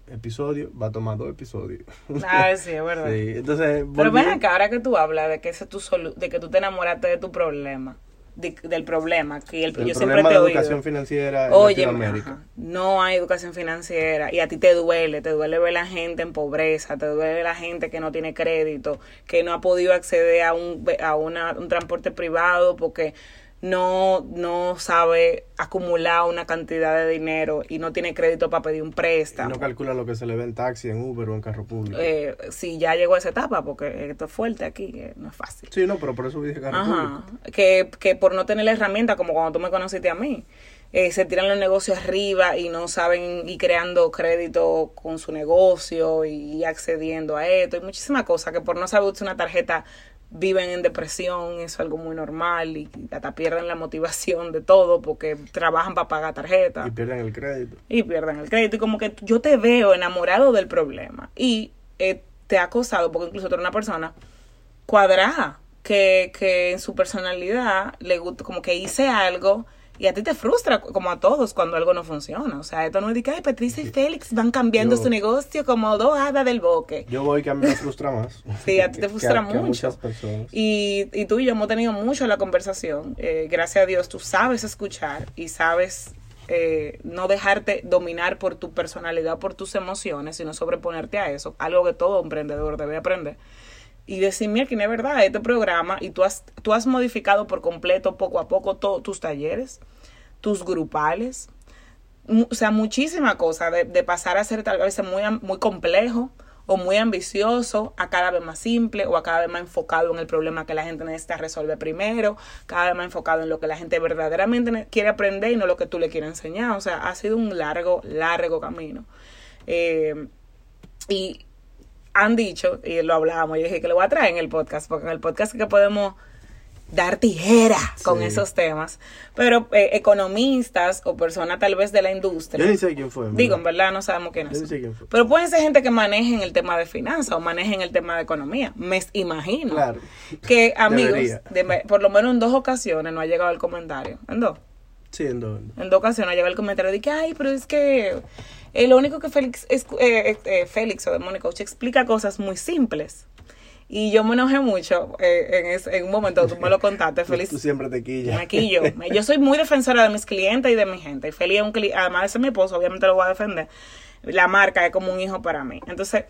episodio va a tomar dos episodios. Ah, sí, es verdad. Sí, entonces, Pero ven acá, ahora que tú hablas de que ese es tu solu- de que tú te enamoraste de tu problema, de- del problema, que el, el yo siempre problema te de oído. educación financiera en Oye, Latinoamérica. no hay educación financiera y a ti te duele, te duele ver la gente en pobreza, te duele la gente que no tiene crédito, que no ha podido acceder a un a una- un transporte privado porque no no sabe acumular una cantidad de dinero y no tiene crédito para pedir un Y préstamo. no calcula lo que se le ve en taxi, en Uber o en carro público. Eh, si ya llegó a esa etapa, porque esto es fuerte aquí, que no es fácil. sí, no, pero por eso dije carro Ajá. público. Que, que por no tener la herramienta, como cuando tú me conociste a mí. eh, se tiran los negocios arriba y no saben ir creando crédito con su negocio y accediendo a esto. Hay muchísimas cosas que por no saber usar una tarjeta viven en depresión, eso es algo muy normal y hasta pierden la motivación de todo porque trabajan para pagar tarjeta. Y pierden el crédito. Y pierden el crédito y como que yo te veo enamorado del problema y eh, te ha acosado porque incluso tú eres una persona cuadrada que, que en su personalidad le gusta como que hice algo y a ti te frustra, como a todos, cuando algo no funciona. O sea, esto no es de que, ay, Patricia y Félix van cambiando su negocio como dos hadas del boque. Yo voy que a mí me frustra más. sí, a ti te frustra mucho. Y, y tú y yo hemos tenido mucho la conversación. Eh, gracias a Dios, tú sabes escuchar y sabes eh, no dejarte dominar por tu personalidad, por tus emociones, sino sobreponerte a eso. Algo que todo emprendedor debe aprender y decir, mira, que no es verdad, este programa, y tú has, tú has modificado por completo, poco a poco, todos tus talleres, tus grupales, o sea, muchísima cosa, de, de, pasar a ser tal vez muy, muy complejo o muy ambicioso a cada vez más simple o a cada vez más enfocado en el problema que la gente necesita resolver primero, cada vez más enfocado en lo que la gente verdaderamente quiere aprender y no lo que tú le quieres enseñar. O sea, ha sido un largo, largo camino. Eh, y han dicho, y lo hablábamos, y dije que lo voy a traer en el podcast, porque en el podcast es que podemos dar tijera con esos temas. Pero eh, economistas o personas tal vez de la industria. Yo ni sé quién fue. Digo, en verdad no sabemos quién es. Pero pueden ser gente que manejen el tema de finanzas o manejen el tema de economía. Me imagino claro. que amigos, por lo menos en dos ocasiones no ha llegado el comentario. ¿En dos? Sí, en dos. En dos ocasiones ha llegado el comentario de que, ay, pero es que eh, lo único que Félix, es, eh, eh, Félix o Demonic Coach explica cosas muy simples. Y yo me enojé mucho en, en, un momento, tú me lo contaste, Félix. Tú siempre te quillas. Me quillo. Yo soy muy defensora de mis clientes y de mi gente. Y Félix es un cliente, además de ser mi esposo, obviamente lo voy a defender. La marca es como un hijo para mí. Entonces,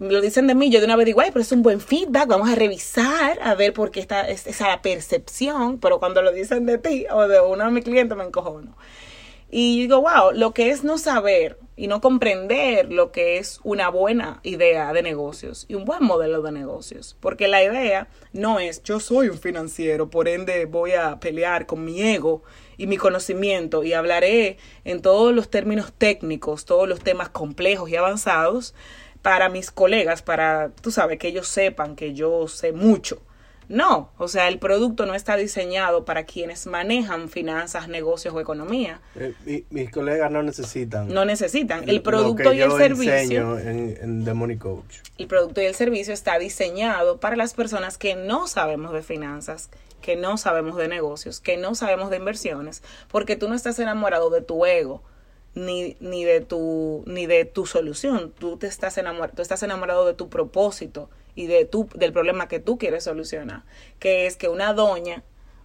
lo dicen de mí, yo de una vez digo, ay, pero es un buen feedback, vamos a revisar a ver por qué está esa percepción, pero cuando lo dicen de ti o de uno de mis clientes me encojono. Y digo, wow, lo que es no saber y no comprender lo que es una buena idea de negocios y un buen modelo de negocios. Porque la idea no es yo soy un financiero, por ende voy a pelear con mi ego y mi conocimiento y hablaré en todos los términos técnicos, todos los temas complejos y avanzados para mis colegas, para, tú sabes, que ellos sepan que yo sé mucho no, o sea, el producto no está diseñado para quienes manejan finanzas, negocios o economía. Eh, mis colegas no necesitan. No necesitan. El producto y el servicio. En, en Coach. El producto y el servicio está diseñado para las personas que no sabemos de finanzas, que no sabemos de negocios, que no sabemos de inversiones, porque tú no estás enamorado de tu ego. Ni, ni de tu ni de tu solución tú te estás enamorado tú estás enamorado de tu propósito y de tu, del problema que tú quieres solucionar, que es que una doña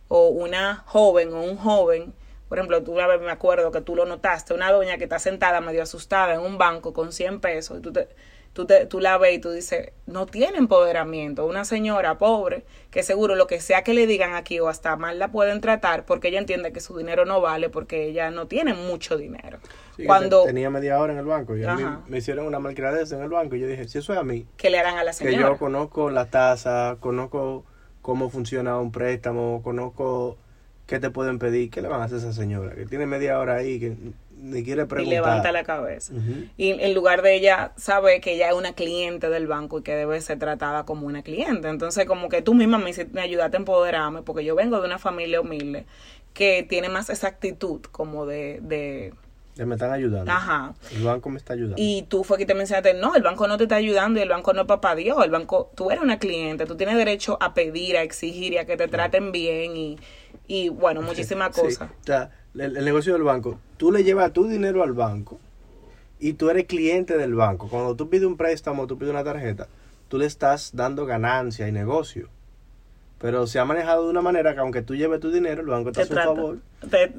o una joven o un joven, por ejemplo, tú una vez me acuerdo que tú lo notaste, una doña que está sentada medio asustada en un banco con 100 pesos, y tú, te, tú, te, tú la ves y tú dices, no tiene empoderamiento, una señora pobre, que seguro lo que sea que le digan aquí o hasta mal la pueden tratar porque ella entiende que su dinero no vale porque ella no tiene mucho dinero cuando tenía media hora en el banco y a mí me hicieron una malcriadez en el banco y yo dije, si eso es a mí, ¿qué le harán a la señora? Que yo conozco la tasa, conozco cómo funciona un préstamo, conozco qué te pueden pedir, ¿qué le van a hacer a esa señora? Que tiene media hora ahí, que ni quiere preguntar. Y levanta la cabeza. Y en lugar de ella sabe que ella es una cliente del banco y que debe ser tratada como una cliente. Entonces, como que tú misma me, me ayudaste a empoderarme, porque yo vengo de una familia humilde que tiene más esa actitud como de me están ayudando. Ajá. El banco me está ayudando. Y tú fue que te mencionaste, no, el banco no te está ayudando y el banco no es papá Dios. El banco, tú eres una cliente, tú tienes derecho a pedir, a exigir y a que te traten bien y, y bueno, muchísimas cosas. O sea, el, negocio del banco, tú le llevas tu dinero al banco y tú eres cliente del banco. Cuando tú pides un préstamo, tú pides una tarjeta, tú le estás dando ganancia y negocio. Pero se ha manejado de una manera que aunque tú lleves tu dinero, el banco está a su favor.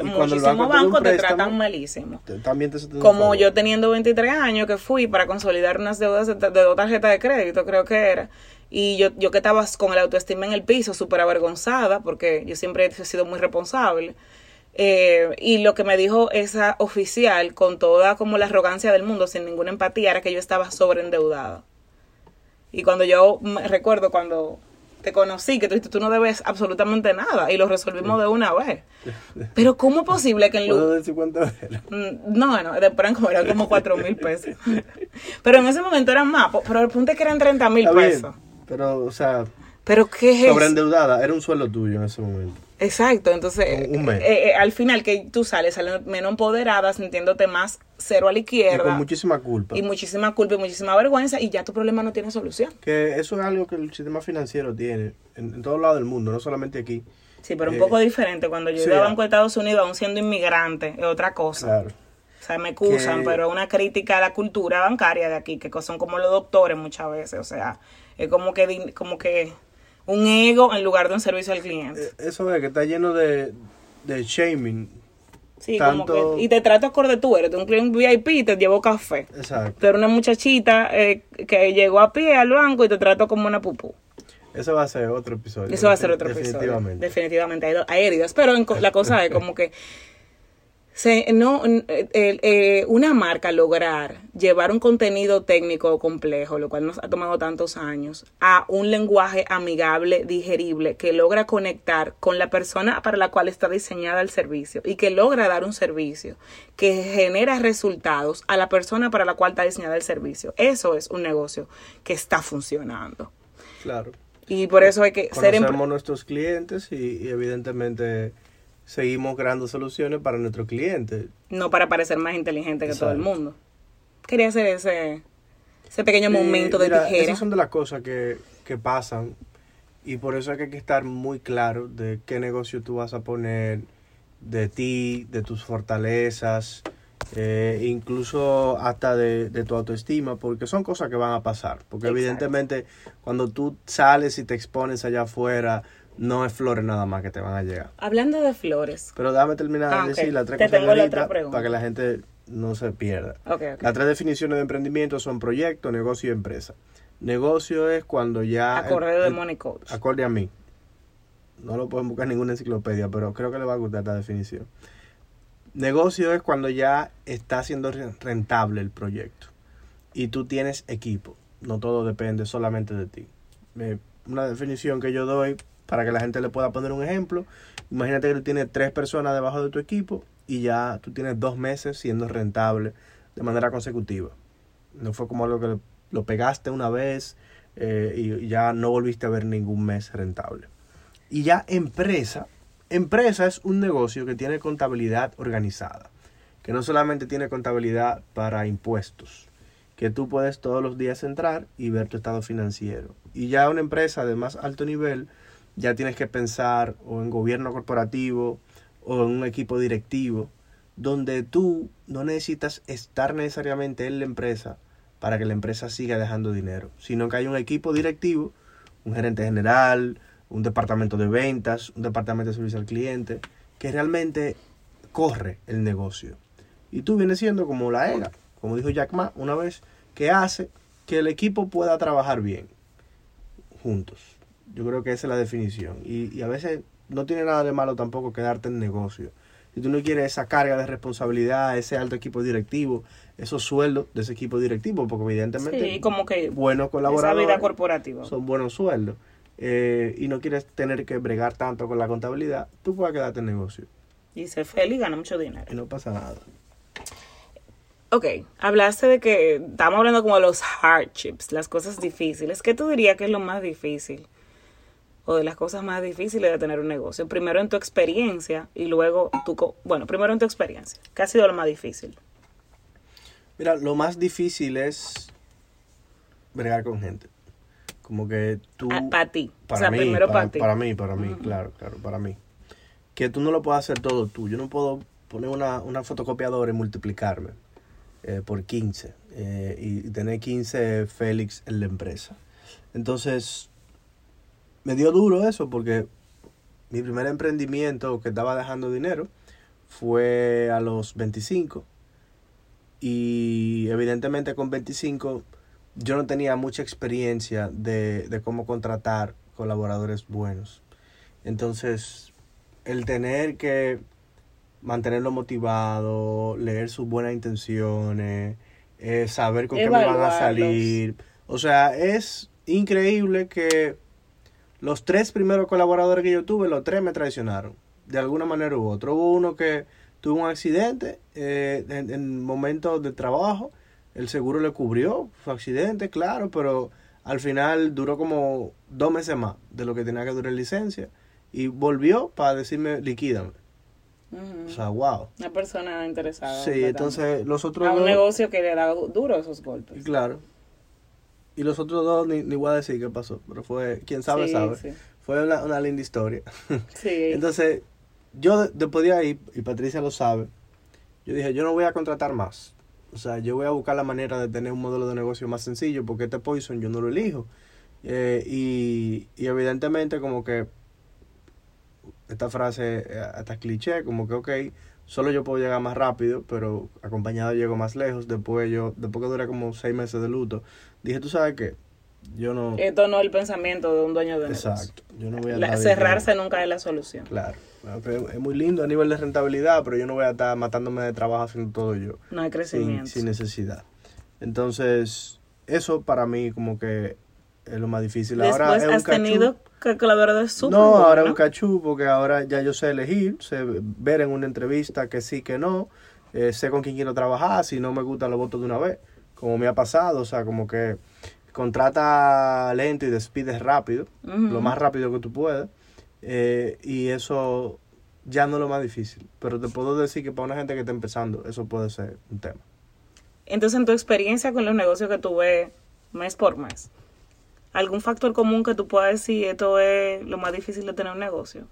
muchísimos bancos te, tratan malísimo. también Como yo teniendo 23 años que fui para consolidar unas deudas de, dos tarjetas de crédito, creo que era. Y yo, yo que estaba con el autoestima en el piso, súper avergonzada, porque yo siempre he sido muy responsable. Eh, y lo que me dijo esa oficial, con toda como la arrogancia del mundo, sin ninguna empatía, era que yo estaba sobreendeudada. Y cuando yo me recuerdo cuando te conocí, que tú, no debes absolutamente nada y lo resolvimos de una vez. Pero ¿cómo es posible que en lu- ¿Puedo decir cuánto era? Mm, No, bueno, después eran como, eran como 4 mil pesos. Pero en ese momento eran más, pero el punto es que eran 30 mil pesos. pero, o sea, Pero ¿qué es sobreendeudada, era un sueldo tuyo en ese momento. Exacto, entonces Un- mes. eh, eh, al final que tú sales, sales menos empoderada, sintiéndote más cero a la Y izquierda con muchísima culpa. y muchísima culpa y muchísima vergüenza y ya tu problema no tiene solución. Que eso es algo que el sistema financiero tiene en, en todos lados del mundo, no solamente aquí. Sí, pero un Eh, poco diferente. Cuando yo sí, iba a. Banco de Estados Unidos, aún siendo inmigrante, es otra cosa. Claro. O sea, me excusan, Que- pero es una crítica a la cultura bancaria de aquí, que son como los doctores muchas veces. O sea, es como que, como que un ego en lugar de un servicio al cliente. Eh, Eso es que está lleno de, de shaming. Sí, tanto- como que. Y te trato acorde tú, eres un cliente VIP y te llevo café. Exacto. Pero una muchachita eh, que llegó a pie al banco y te trato como una pupú. Eso va a ser otro episodio. Eso va a ser otro episodio. Definitivamente. Definitivamente. Hay, hay heridas. Pero en la cosa es como que se, no, eh, eh, una marca lograr llevar un contenido técnico complejo, lo cual nos ha tomado tantos años, a un lenguaje amigable, digerible, que logra conectar con la persona para la cual está diseñada el servicio y que logra dar un servicio que genera resultados a la persona para la cual está diseñada el servicio. Eso es un negocio que está funcionando. Claro. Y por eso hay que ser Conocemos nuestros clientes y, y evidentemente seguimos creando soluciones para nuestros clientes. no para parecer más inteligente que todo el mundo. Quería hacer ese, ese pequeño momento de mira, tijera. Esas son de las cosas que, que pasan y por eso hay que estar muy claro de qué negocio tú vas a poner, de ti, de tus fortalezas, eh, incluso hasta de, de tu autoestima, porque son cosas que van a pasar. Porque Exacto. evidentemente cuando tú sales y te expones allá afuera, no es flores nada más que te van a llegar. Hablando de flores. Pero déjame terminar Ah, de ok. decir las tres Te cosas la otra para que la gente no se pierda. Ok, ok. Las tres definiciones de emprendimiento son proyecto, negocio y empresa. Negocio es cuando ya... Acorde de Money Coach. Acorde a mí. No lo pueden buscar en ninguna enciclopedia, pero creo que le va a gustar esta definición. Negocio es cuando ya está siendo re- rentable el proyecto y tú tienes equipo. No todo depende solamente de ti. Una definición que yo doy para que la gente le pueda poner un ejemplo. Imagínate que tú tienes tres personas debajo de tu equipo y ya tú tienes dos meses siendo rentable de manera consecutiva. No fue como algo que lo pegaste una vez eh, y ya no volviste a ver ningún mes rentable. Y ya empresa, empresa es un negocio que tiene contabilidad organizada, que no solamente tiene contabilidad para impuestos, que tú puedes todos los días entrar y ver tu estado financiero. Y ya una empresa de más alto nivel, ya tienes que pensar o en gobierno corporativo o en un equipo directivo, donde tú no necesitas estar necesariamente en la empresa para que la empresa siga dejando dinero, sino que hay un equipo directivo, un gerente general, un departamento de ventas, un departamento de servicio al cliente, que realmente corre el negocio. Y tú vienes siendo como la EGA, como dijo Jack Ma una vez, que hace que el equipo pueda trabajar bien juntos. Yo creo que esa es la definición. Y, y a veces no tiene nada de malo tampoco quedarte en negocio. Si tú no quieres esa carga de responsabilidad, ese alto equipo directivo, esos sueldos de ese equipo directivo, porque evidentemente Sí, como que buenos esa colaboradores vida corporativa. son buenos sueldos eh, y no quieres tener que bregar tanto con la contabilidad, tú puedes quedarte en negocio Y ser feliz gana mucho dinero. y no pasa nada. Ok, hablaste de que estamos hablando como de los hardships, las cosas difíciles. ¿Qué tú dirías que es lo más difícil? O de las cosas más difíciles de tener un negocio. Primero en tu experiencia y luego tu... co- Bueno, primero en tu experiencia. ¿Qué ha sido lo más difícil? Mira, lo más difícil es bregar con gente. Como que tú... para ti. Para o sea, mí, primero para, para ti. para mí, para mí, claro, claro, para mí. Que tú no lo puedes hacer todo tú. Yo no puedo poner una, una fotocopiadora y multiplicarme eh, por 15 eh, y tener 15 Félix en la empresa. Entonces, me dio duro eso porque mi primer emprendimiento que estaba dejando dinero fue a los 25 y evidentemente con 25 yo no tenía mucha experiencia de, de cómo contratar colaboradores buenos. Entonces, el tener que mantenerlo motivado, leer sus buenas intenciones, eh, saber con qué me van a salir. O sea, es increíble que los tres primeros colaboradores que yo tuve, los tres me traicionaron, de alguna manera u otra. Hubo uno que tuvo un accidente eh, en, en momentos de trabajo, el seguro le cubrió su accidente, claro, pero al final duró como dos meses más de lo que tenía que durar licencia y volvió para decirme liquídame. Ujú. O sea, wow. Una persona interesada. Sí, entonces los otros A un dos- negocio que le da duro esos golpes. Claro. Y los otros dos ni, ni voy a decir qué pasó, pero fue, quien sabe, Sí, sabe. sí. Fue una, una linda historia. Sí. Entonces, yo de- después de ahí, y Patricia lo sabe, yo dije, yo no voy a contratar más. O sea, yo voy a buscar la manera de tener un modelo de negocio más sencillo, porque este Poison yo no lo elijo. Eh, y, y evidentemente como que esta frase eh, hasta cliché, como que, ok, solo yo puedo llegar más rápido, pero acompañado llego más lejos. Después yo, después que duré como seis meses de luto, dije, tú sabes qué, yo no... Esto no es el pensamiento de un dueño de negocio. Exacto, yo no voy a La- cerrarse nunca es la solución. Claro, es muy lindo a nivel de rentabilidad, pero yo no voy a estar matándome de trabajo haciendo todo yo, No hay sin, crecimiento. sin necesidad. Entonces, eso para mí como que es lo más difícil. ahora es un has tenido cachú. calculadores súper No, ahora es buenos. un cachú porque ahora ya yo sé elegir, sé ver en una entrevista que sí, que no, eh, sé con quién quiero trabajar, si no me gustan los votos de una vez, como me ha pasado, o sea, como que contrata lento y despides rápido, lo más rápido que tú puedas, eh, y eso ya no es lo más difícil, pero te puedo decir que para una gente que está empezando, eso puede ser un tema. Entonces, en tu experiencia con los negocios que tú ves mes por mes, ¿algún factor común que tú puedas decir esto es lo más difícil de tener un negocio?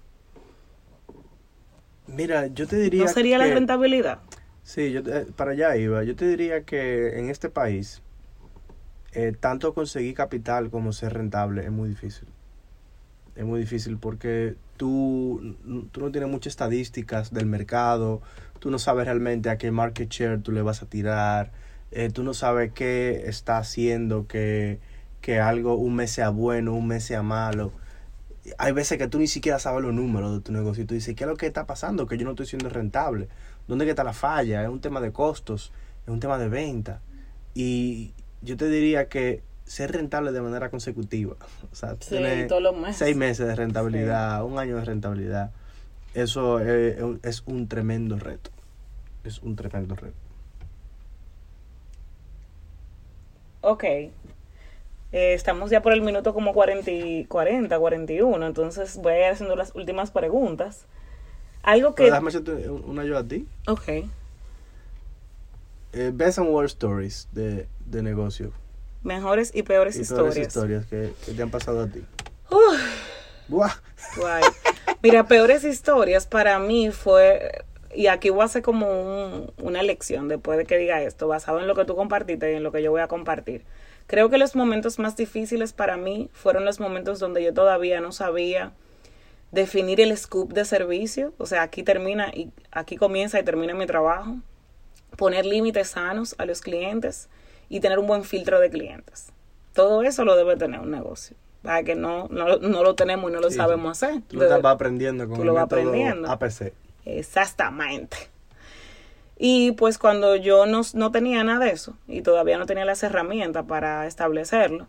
Mira, yo te diría ¿No sería la rentabilidad? Sí, yo te- para allá iba. Yo te diría que en este país, eh, tanto conseguir capital como ser rentable es muy difícil. Es muy difícil porque tú, tú no tienes muchas estadísticas del mercado, tú no sabes realmente a qué market share tú le vas a tirar, eh, tú no sabes qué está haciendo que, que algo un mes sea bueno, un mes sea malo. Hay veces que tú ni siquiera sabes los números de tu negocio y tú dices, ¿qué es lo que está pasando? Que yo no estoy siendo rentable. ¿Dónde que está la falla? Es un tema de costos, es un tema de venta. Y yo te diría que ser rentable de manera consecutiva, o sea, Sí, tener todos los meses. seis meses de rentabilidad, un año de rentabilidad, eso es, es un tremendo reto. Es un tremendo reto. Ok. Eh, estamos ya por el minuto como 40, y- 40, 41, entonces voy a ir haciendo las últimas preguntas. Algo Pero que... déjame hacerte un- una yo a ti. Ok. Eh, best and worst stories de, de negocio. Mejores y peores Y historias. peores historias que, que te han pasado a ti. Uf. Buah. Guay. Mira, peores historias para mí fue, y aquí voy a hacer como un- una lección después de que diga esto, basado en lo que tú compartiste y en lo que yo voy a compartir. Creo que los momentos más difíciles para mí fueron los momentos donde yo todavía no sabía definir el scoop de servicio, o sea, aquí termina y aquí comienza y termina mi trabajo, poner límites sanos a los clientes y tener un buen filtro de clientes. Todo eso lo debe tener un negocio. Para que no, no, no lo tenemos y no lo Sí, sabemos hacer. Tú lo vas aprendiendo con Tú lo vas aprendiendo. APC. Exactamente. Y pues cuando yo no, no tenía nada de eso y todavía no tenía las herramientas para establecerlo,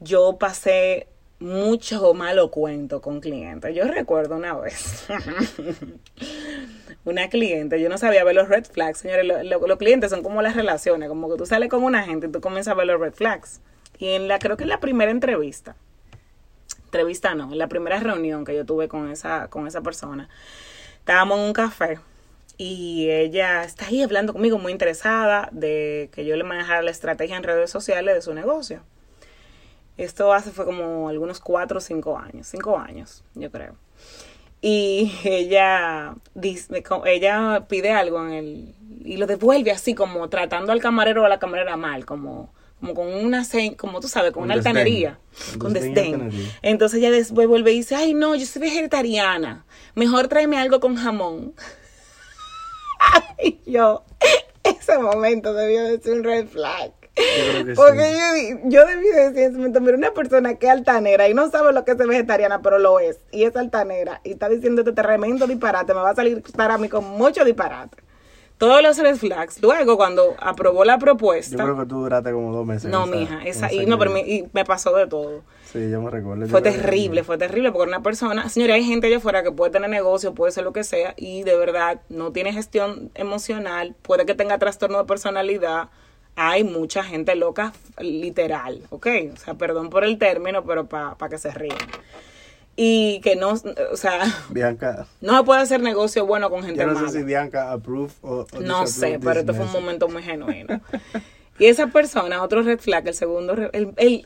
yo pasé mucho malo cuento con clientes. Yo recuerdo una vez, una cliente, yo no sabía ver los red flags, señores, lo- lo- los clientes son como las relaciones, como que tú sales con una gente y tú comienzas a ver los red flags. Y en la, creo que en la primera entrevista, entrevista no, en la primera reunión que yo tuve con esa, con esa persona, estábamos en un café y ella está ahí hablando conmigo muy interesada de que yo le manejara la estrategia en redes sociales de su negocio. Esto hace fue como algunos cuatro o cinco años, cinco años, yo creo. Y ella dice, ella pide algo en el y lo devuelve así como tratando al camarero o a la camarera mal, como como con una como tú sabes, con Con una desdén. altanería, Con desdén. Entonces ella después vuelve y dice, "Ay, no, yo soy vegetariana. Mejor tráeme algo con jamón." Ay, yo ese momento debió de ser un red flag. Yo Porque sí. yo, yo debí decir en ese momento, mira, una persona que es altanera y no sabe lo que es vegetariana, pero lo es, y es altanera, y está diciendo este tremendo disparate, me va a salir para mí con mucho disparate. Todos los red flags. Luego, cuando aprobó la Yo propuesta, creo que tú duraste como dos meses. no, esa- mija, esa, y no, pero me, cliente. y me pasó de todo. Sí, yo me recuerdo. Fue Yo que- terrible, fue terrible, porque una persona, señora, hay gente allá afuera que puede tener negocio, puede ser lo que sea, y de verdad no tiene gestión emocional, puede que tenga trastorno de personalidad. Hay mucha gente loca, literal, ¿ok? O sea, perdón por el término, pero para que se ríen. Y que no, o sea, Bianca, no se puede hacer negocio bueno con gente yo no mala. sé si Bianca approve o, o No sé, pero este fue un momento muy genuino. Y esa persona, otro red flag, el segundo, el, el,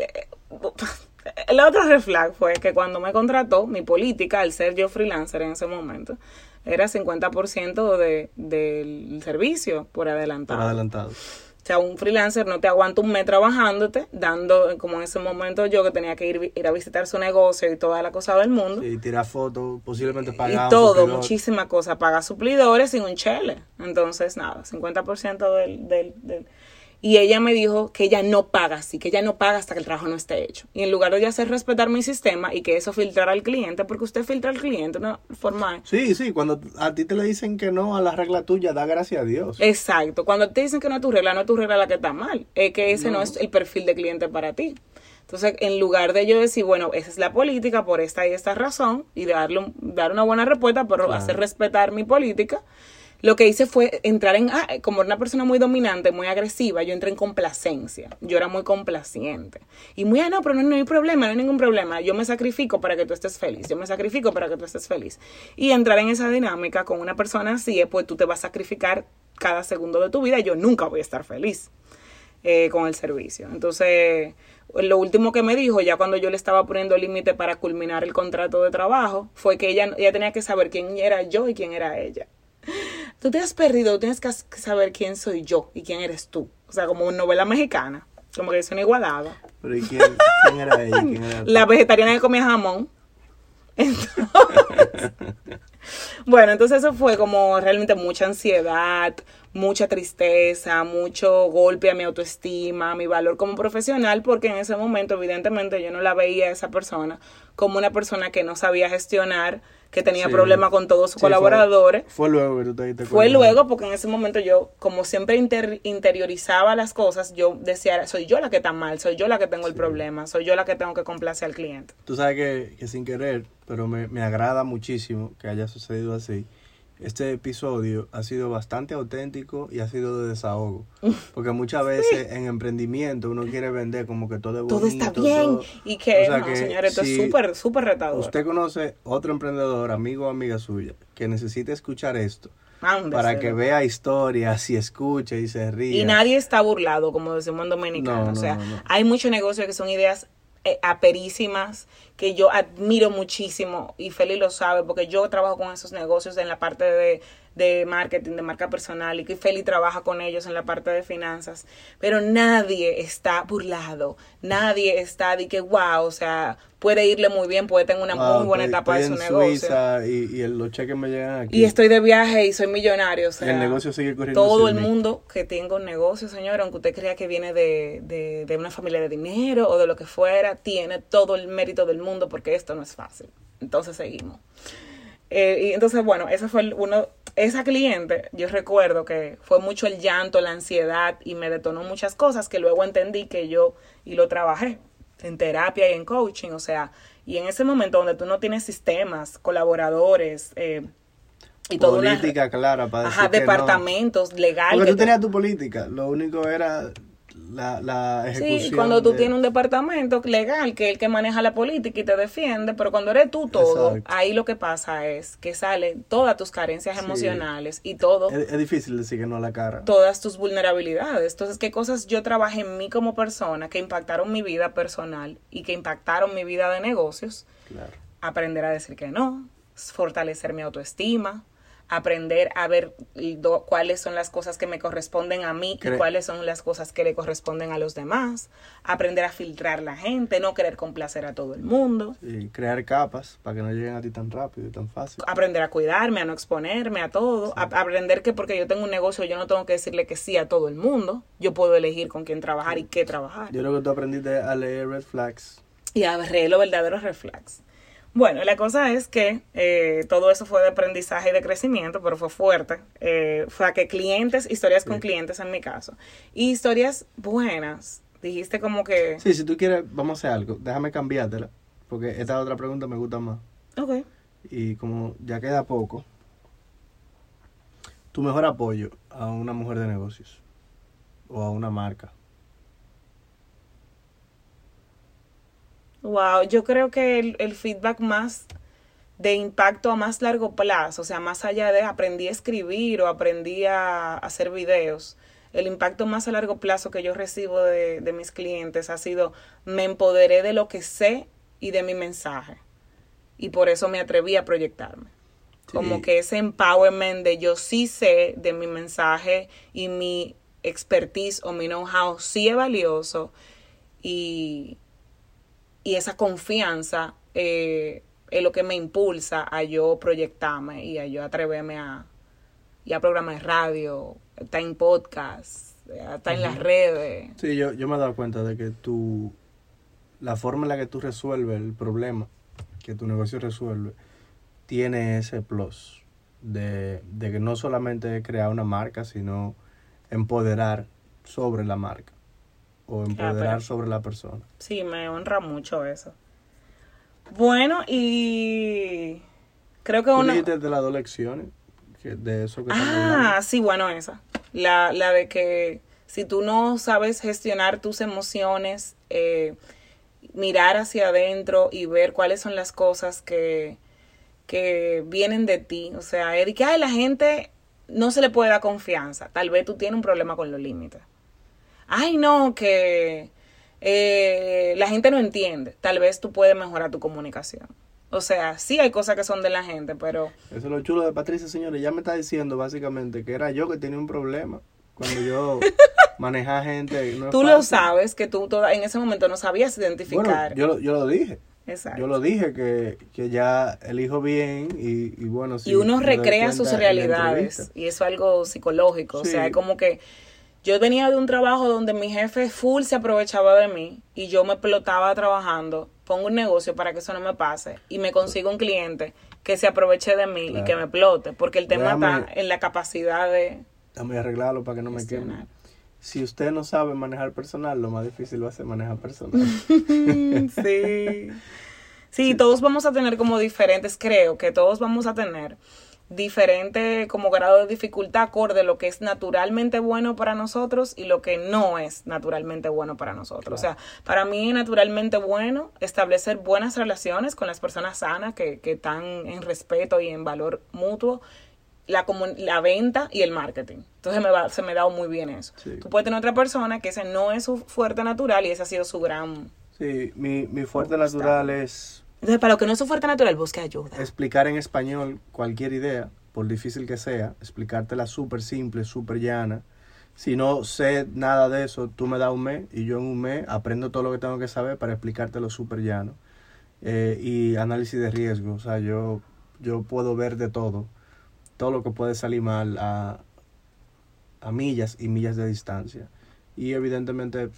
el otro red flag fue que cuando me contrató, mi política, al ser yo freelancer en ese momento, era 50% de, del servicio por adelantado. Por adelantado. O sea, un freelancer no te aguanta un mes trabajándote, dando, como en ese momento yo que tenía que ir, ir a visitar su negocio y toda la cosa del mundo. Sí, tirar fotos, posiblemente Y pagado. todo, muchísima cosa. Paga suplidores sin un chele. Entonces, nada, 50% del, del, del... Y ella me dijo que ella no paga así, que ella no paga hasta que el trabajo no esté hecho. Y en lugar de ella hacer respetar mi sistema y que eso filtrara al cliente, porque usted filtra al cliente de una forma... Sí, sí, cuando a ti te le dicen que no a la regla tuya, da gracias a Dios. Exacto. Cuando te dicen que no es tu regla, no es tu regla la que está mal. Es que ese no, es el perfil de cliente para ti. Entonces, en lugar de yo decir, bueno, esa es la política por esta y esta razón, y darle un- dar una buena respuesta, pero Claro. hacer respetar mi política, lo que hice fue entrar en, ah, como una persona muy dominante, muy agresiva, yo entré en complacencia. Yo era muy complaciente. Y muy, ah, no, pero no, no hay problema, no hay ningún problema. Yo me sacrifico para que tú estés feliz. Yo me sacrifico para que tú estés feliz. Y entrar en esa dinámica con una persona así, es, pues tú te vas a sacrificar cada segundo de tu vida. Yo nunca voy a estar feliz eh, con el servicio. Entonces, lo último que me dijo, ya cuando yo le estaba poniendo límite para culminar el contrato de trabajo, fue que ella, ella tenía que saber quién era yo y quién era ella. Tú te has perdido, tienes que saber quién soy yo y quién eres tú. O sea, como una novela mexicana, como que es una igualada. Pero ¿y quién, quién era ella? ¿Quién era? La vegetariana que comía jamón. Entonces, bueno, entonces eso fue como realmente mucha ansiedad, mucha tristeza, mucho golpe a mi autoestima, a mi valor como profesional, porque en ese momento evidentemente yo no la veía a esa persona como una persona que no sabía gestionar, que tenía Sí. problemas con todos sus Sí, colaboradores. Fue, luego que tú te diste Fue luego porque en ese momento yo, como siempre inter- interiorizaba las cosas, yo decía, soy yo la que está mal, soy yo la que tengo el problema, soy yo la que tengo que complacer al cliente. Tú sabes que, que sin querer, pero me, me agrada muchísimo que haya sucedido así. Este episodio ha sido bastante auténtico y ha sido de desahogo. Porque muchas veces en emprendimiento uno quiere vender como que todo es todo bonito. está bien todo- y que, O sea no, que señores, esto si es súper, súper retador. Usted conoce otro emprendedor, amigo o amiga suya, que necesite escuchar esto Ándeselo. para que vea historias y escuche y se ría. Y nadie está burlado, como decimos en dominicano. No, o sea, hay muchos negocios que son ideas eh, aperísimas que yo admiro muchísimo y Feli lo sabe porque yo trabajo con esos negocios en la parte de, de marketing, de marca personal y que Feli trabaja con ellos en la parte de finanzas. Pero nadie está burlado, nadie está de que wow, o sea, puede irle muy bien, puede tener una Wow, muy buena estoy- etapa de estoy su en negocio. Suiza y, los cheques me llegan aquí. Y estoy de viaje y soy millonario. O sea, el negocio sigue corriendo. todo el mí. mundo que tenga un negocio, señor, aunque usted crea que viene de, de, de una familia de dinero o de lo que fuera, tiene todo el mérito del mundo porque esto no es fácil. Entonces seguimos. Eh, y entonces, bueno, ese fue el- uno, esa cliente, yo recuerdo que fue mucho el llanto, la ansiedad y me detonó muchas cosas que luego entendí que yo y lo trabajé en terapia y en coaching, o sea, y en ese momento donde tú no tienes sistemas, colaboradores, eh, y toda una política clara para decir Ajá, no. departamentos legales. Porque tú tenías tu política, lo único era la, la ejecución. Sí, y cuando tú de- tienes un departamento legal que es el que maneja la política y te defiende, pero cuando eres tú todo, Exacto. ahí lo que pasa es que salen todas tus carencias Sí. emocionales y todo, Es, es difícil decir que no a la cara. todas tus vulnerabilidades. Entonces, ¿qué cosas yo trabajé en mí como persona que impactaron mi vida personal y que impactaron mi vida de negocios? Claro. aprender a decir que no, fortalecer mi autoestima, aprender a ver do- cuáles son las cosas que me corresponden a mí y cuáles son las cosas que le corresponden a los demás, aprender a filtrar la gente, no querer complacer a todo el mundo, Sí, crear capas para que no lleguen a ti tan rápido y tan fácil. aprender a cuidarme, a no exponerme a todo, a- aprender que porque yo tengo un negocio yo no tengo que decirle que sí a todo el mundo, yo puedo elegir con quién trabajar y qué trabajar. Yo creo que tú aprendiste a leer red flags. y agarré los verdaderos reflex. Bueno, la cosa es que eh, todo eso fue de aprendizaje y de crecimiento, pero fue fuerte. Eh, fue a que clientes, historias con clientes en mi caso. Y historias buenas. Dijiste como que... Sí, si tú quieres, vamos a hacer algo. Déjame cambiártela, porque esta otra pregunta me gusta más. Ok. Y como ya queda poco, tu mejor apoyo a una mujer de negocios o a una marca. Wow, yo creo que el, el feedback más de impacto a más largo plazo, o sea, más allá de aprendí a escribir o aprendí a hacer videos, el impacto más a largo plazo que yo recibo de, de mis clientes ha sido me empoderé de lo que sé y de mi mensaje. Y por eso me atreví a proyectarme. Como que ese empowerment de yo sí sé de mi mensaje y mi expertise o mi know-how sí es valioso y, y esa confianza eh, es lo que me impulsa a yo proyectarme y a yo atreverme a, y a programas de radio, estar en podcast, estar en las redes. Sí, yo, yo me he dado cuenta de que tu, la forma en la que tú resuelves el problema que tu negocio resuelve tiene ese plus de, de que no solamente es crear una marca, sino empoderar sobre la marca o empoderar pero- sobre la persona. Sí, me honra mucho eso. Bueno, y creo que una... de las dos lecciones, de eso que Ah, sí, bueno, esa. La, la de que si tú no sabes gestionar tus emociones, eh, mirar hacia adentro y ver cuáles son las cosas que, que vienen de ti. O sea, es de que ay, la gente no se le puede dar confianza. Tal vez tú tienes un problema con los límites. Ay, no, que eh, la gente no entiende. Tal vez tú puedes mejorar tu comunicación. O sea, sí hay cosas que son de la gente, pero Eso es lo chulo de Patricia, señores. Ya me está diciendo básicamente que era yo que tenía un problema cuando yo manejaba gente. no tú lo sabes que tú toda, en ese momento no sabías Bueno, identificar. yo, lo- yo lo dije. Exacto. Yo lo dije que, que ya elijo bien y, y bueno, sí. y uno recrea sus realidades y eso es algo psicológico. O sea, es como que yo venía de un trabajo donde mi jefe full se aprovechaba de mí y yo me explotaba trabajando. Pongo un negocio para que eso no me pase y me consigo un cliente que se aproveche de mí y que me explote. Porque el tema Déjame- está en la capacidad de Déjame arreglarlo para que no me queme. Si usted no sabe manejar personal, lo más difícil va a ser manejar personal. sí. Sí, todos vamos a tener como diferentes, creo que todos vamos a tener diferente como grado de dificultad acorde a lo que es naturalmente bueno para nosotros y lo que no es naturalmente bueno para nosotros. O sea, para mí es naturalmente bueno establecer buenas relaciones con las personas sanas que, que están en respeto y en valor mutuo, la, la venta y el marketing. Entonces me va, se me ha dado muy bien eso. Sí. Tú puedes tener otra persona que ese no es su fuerte natural y ese ha sido su gran... Sí, mi, mi fuerte natural es Entonces, para lo que no es su fuerte natural, busque ayuda. explicar en español cualquier idea, por difícil que sea, explicártela súper simple, súper llana. Si no sé nada de eso, tú me das un mes y yo en un mes aprendo todo lo que tengo que saber para explicártelo súper llano. Eh, y análisis de riesgo, o sea, yo, yo puedo ver de todo, todo lo que puede salir mal a, a millas y millas de distancia. Y evidentemente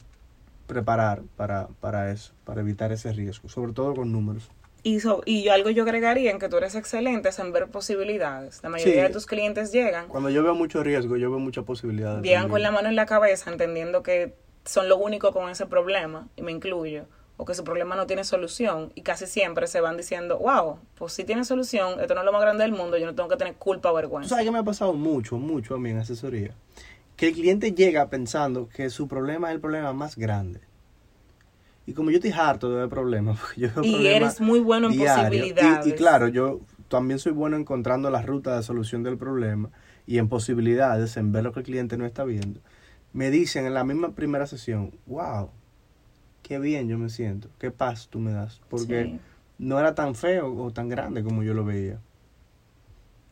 preparar para, para eso, para evitar ese riesgo, sobre todo con números. Y, so- y yo, algo yo agregaría en que tú eres excelente es en ver posibilidades. La mayoría Sí. de tus clientes llegan, Cuando yo veo mucho riesgo, yo veo muchas posibilidades. llegan también. con la mano en la cabeza entendiendo que son lo único con ese problema, y me incluyo, o que su problema no tiene solución, y casi siempre se van diciendo, wow, pues si tiene solución, esto no es lo más grande del mundo, yo no tengo que tener culpa o vergüenza. sabes que me ha pasado mucho, mucho a mí en asesoría. Que el cliente llega pensando que su problema es el problema más grande. Y como yo estoy harto de ver problemas, porque yo veo Y problemas eres muy bueno en diarios, y- posibilidades. Y, claro, yo también soy bueno encontrando la ruta de solución del problema y en posibilidades, en ver lo que el cliente no está viendo. Me dicen en la misma primera sesión, wow, qué bien yo me siento, qué paz tú me das. Porque Sí. no era tan feo o tan grande como yo lo veía.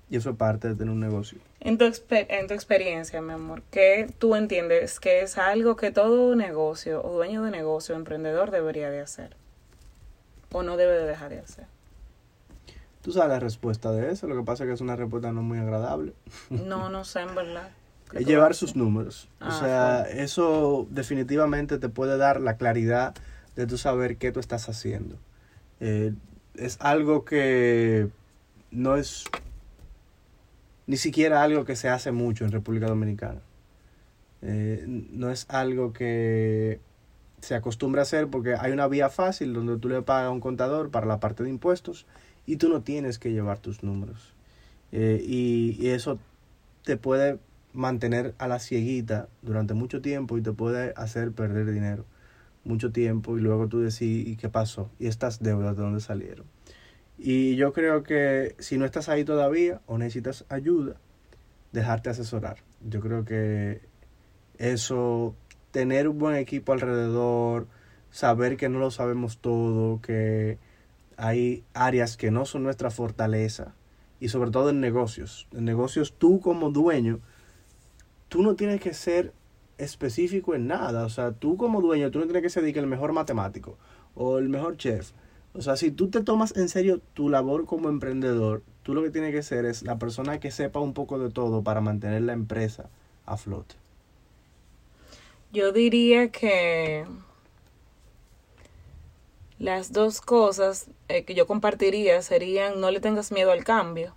Y eso es parte de tener un negocio. En tu, en tu experiencia, mi amor, ¿qué tú entiendes que es algo que todo negocio o dueño de negocio o emprendedor debería de hacer? ¿O no debe de dejar de hacer? Tú sabes la respuesta de eso, lo que pasa es que es una respuesta no muy agradable. No, no sé, en verdad. ¿Qué Es llevar sus números. Ah, o sea, eso definitivamente te puede dar la claridad de tú saber qué tú estás haciendo. Eh, es algo que no es ni siquiera algo que se hace mucho en República Dominicana. Eh, no es algo que se acostumbra a hacer porque hay una vía fácil donde tú le pagas a un contador para la parte de impuestos y tú no tienes que llevar tus números. Eh, y, y eso te puede mantener a la cieguita durante mucho tiempo y te puede hacer perder dinero mucho tiempo y luego tú decís, ¿y qué pasó? ¿Y estas deudas de dónde salieron? Y yo creo que si no estás ahí todavía o necesitas ayuda, dejarte asesorar. Yo creo que eso, tener un buen equipo alrededor, saber que no lo sabemos todo, que hay áreas que no son nuestra fortaleza y sobre todo en negocios. En negocios tú como dueño, tú no tienes que ser específico en nada. O sea, tú como dueño, tú no tienes que ser el mejor matemático o el mejor chef. O sea, si tú te tomas en serio tu labor como emprendedor, tú lo que tienes que ser es la persona que sepa un poco de todo para mantener la empresa a flote. Yo diría que las dos cosas eh, que yo compartiría serían no le tengas miedo al cambio.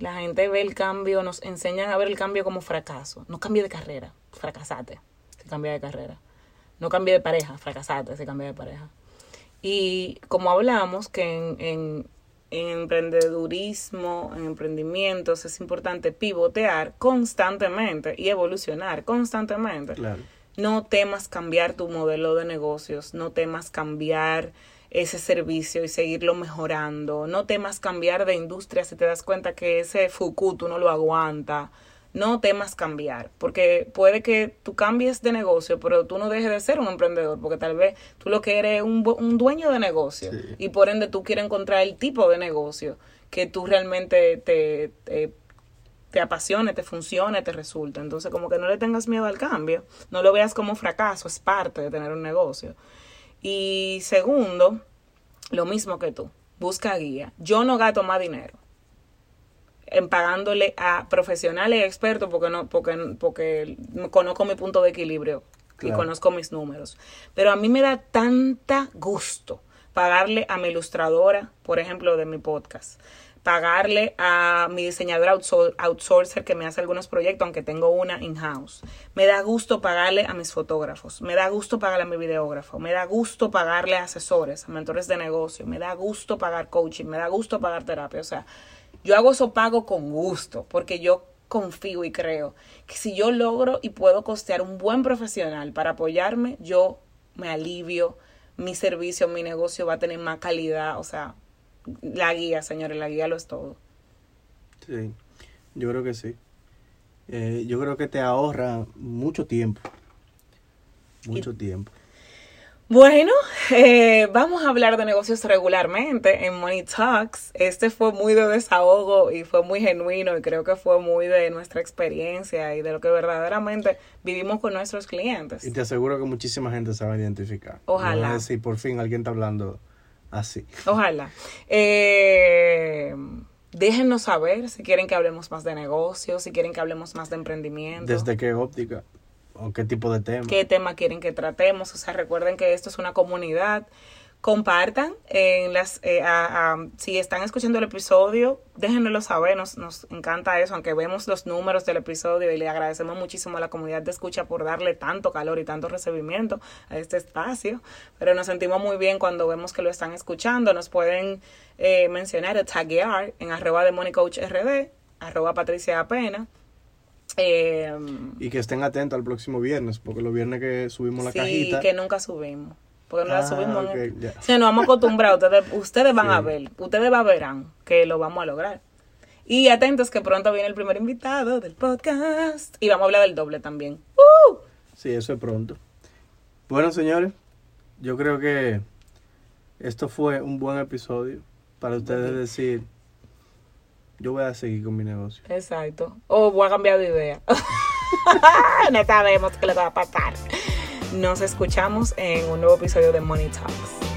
La gente ve el cambio, nos enseñan a ver el cambio como fracaso. No cambie de carrera, fracasate, se cambia de carrera. No cambie de pareja, fracasate, se cambia de pareja. Y como hablamos que en, en, en emprendedurismo, en emprendimientos, es importante pivotear constantemente y evolucionar constantemente. Claro. No temas cambiar tu modelo de negocios, no temas cambiar ese servicio y seguirlo mejorando. No temas cambiar de industria si te das cuenta que ese Fuku tú no lo aguanta. No temas cambiar, porque puede que tú cambies de negocio, pero tú no dejes de ser un emprendedor, porque tal vez tú lo que eres es un, un dueño de negocio Sí. y por ende tú quieres encontrar el tipo de negocio que tú realmente te, te, te apasione, te funcione, te resulte. Entonces, como que no le tengas miedo al cambio, no lo veas como fracaso, es parte de tener un negocio. Y segundo, lo mismo que tú, busca guía. Yo no gasto más dinero en pagándole a profesionales expertos porque no porque porque conozco mi punto de equilibrio y conozco mis números. Pero a mí me da tanta gusto pagarle a mi ilustradora, por ejemplo, de mi podcast, pagarle a mi diseñadora outsourcer que me hace algunos proyectos, aunque tengo una in-house. Me da gusto pagarle a mis fotógrafos, me da gusto pagarle a mi videógrafo, me da gusto pagarle a asesores, a mentores de negocio, me da gusto pagar coaching, me da gusto pagar terapia. O sea, yo hago eso pago con gusto, porque yo confío y creo que si yo logro y puedo costear un buen profesional para apoyarme, yo me alivio, mi servicio, mi negocio va a tener más calidad, o sea, la guía, señores, la guía lo es todo. Sí, yo creo que sí. Eh, yo creo que te ahorra mucho tiempo. Mucho tiempo. Bueno, eh, vamos a hablar de negocios regularmente en Money Talks. Este fue muy de desahogo y fue muy genuino y creo que fue muy de nuestra experiencia y de lo que verdaderamente vivimos con nuestros clientes. Y te aseguro que muchísima gente se va a identificar. Ojalá. A decir, por fin alguien está hablando así. Ojalá. Eh, déjennos saber si quieren que hablemos más de negocios, si quieren que hablemos más de emprendimiento. ¿Desde qué óptica? ¿O qué tipo de tema? qué tema quieren que tratemos. O sea, recuerden que esto es una comunidad. Compartan en las eh, a- a- si están escuchando el episodio, déjenoslo saber, nos, nos encanta eso, aunque vemos los números del episodio y le agradecemos muchísimo a la comunidad de escucha por darle tanto calor y tanto recibimiento a este espacio, pero nos sentimos muy bien cuando vemos que lo están escuchando, nos pueden eh, mencionar o taguear en arroba de RD, arroba Patricia Apena. Eh, Y que estén atentos al próximo viernes, porque los viernes que subimos la sí, cajita. que nunca subimos. Porque no la Ah, subimos. ok, en- ya. Si nos vamos a acostumbrar, ustedes, ustedes van a Sí. ver, ustedes verán que lo vamos a lograr. Y atentos que pronto viene el primer invitado del podcast. Y vamos a hablar del doble también. ¡Uh! Sí, eso es pronto. Bueno, señores, yo creo que esto fue un buen episodio para ustedes decir, yo voy a seguir con mi negocio. Exacto. O voy a cambiar de idea. no sabemos qué le va a pasar. Nos escuchamos en un nuevo episodio de Money Talks.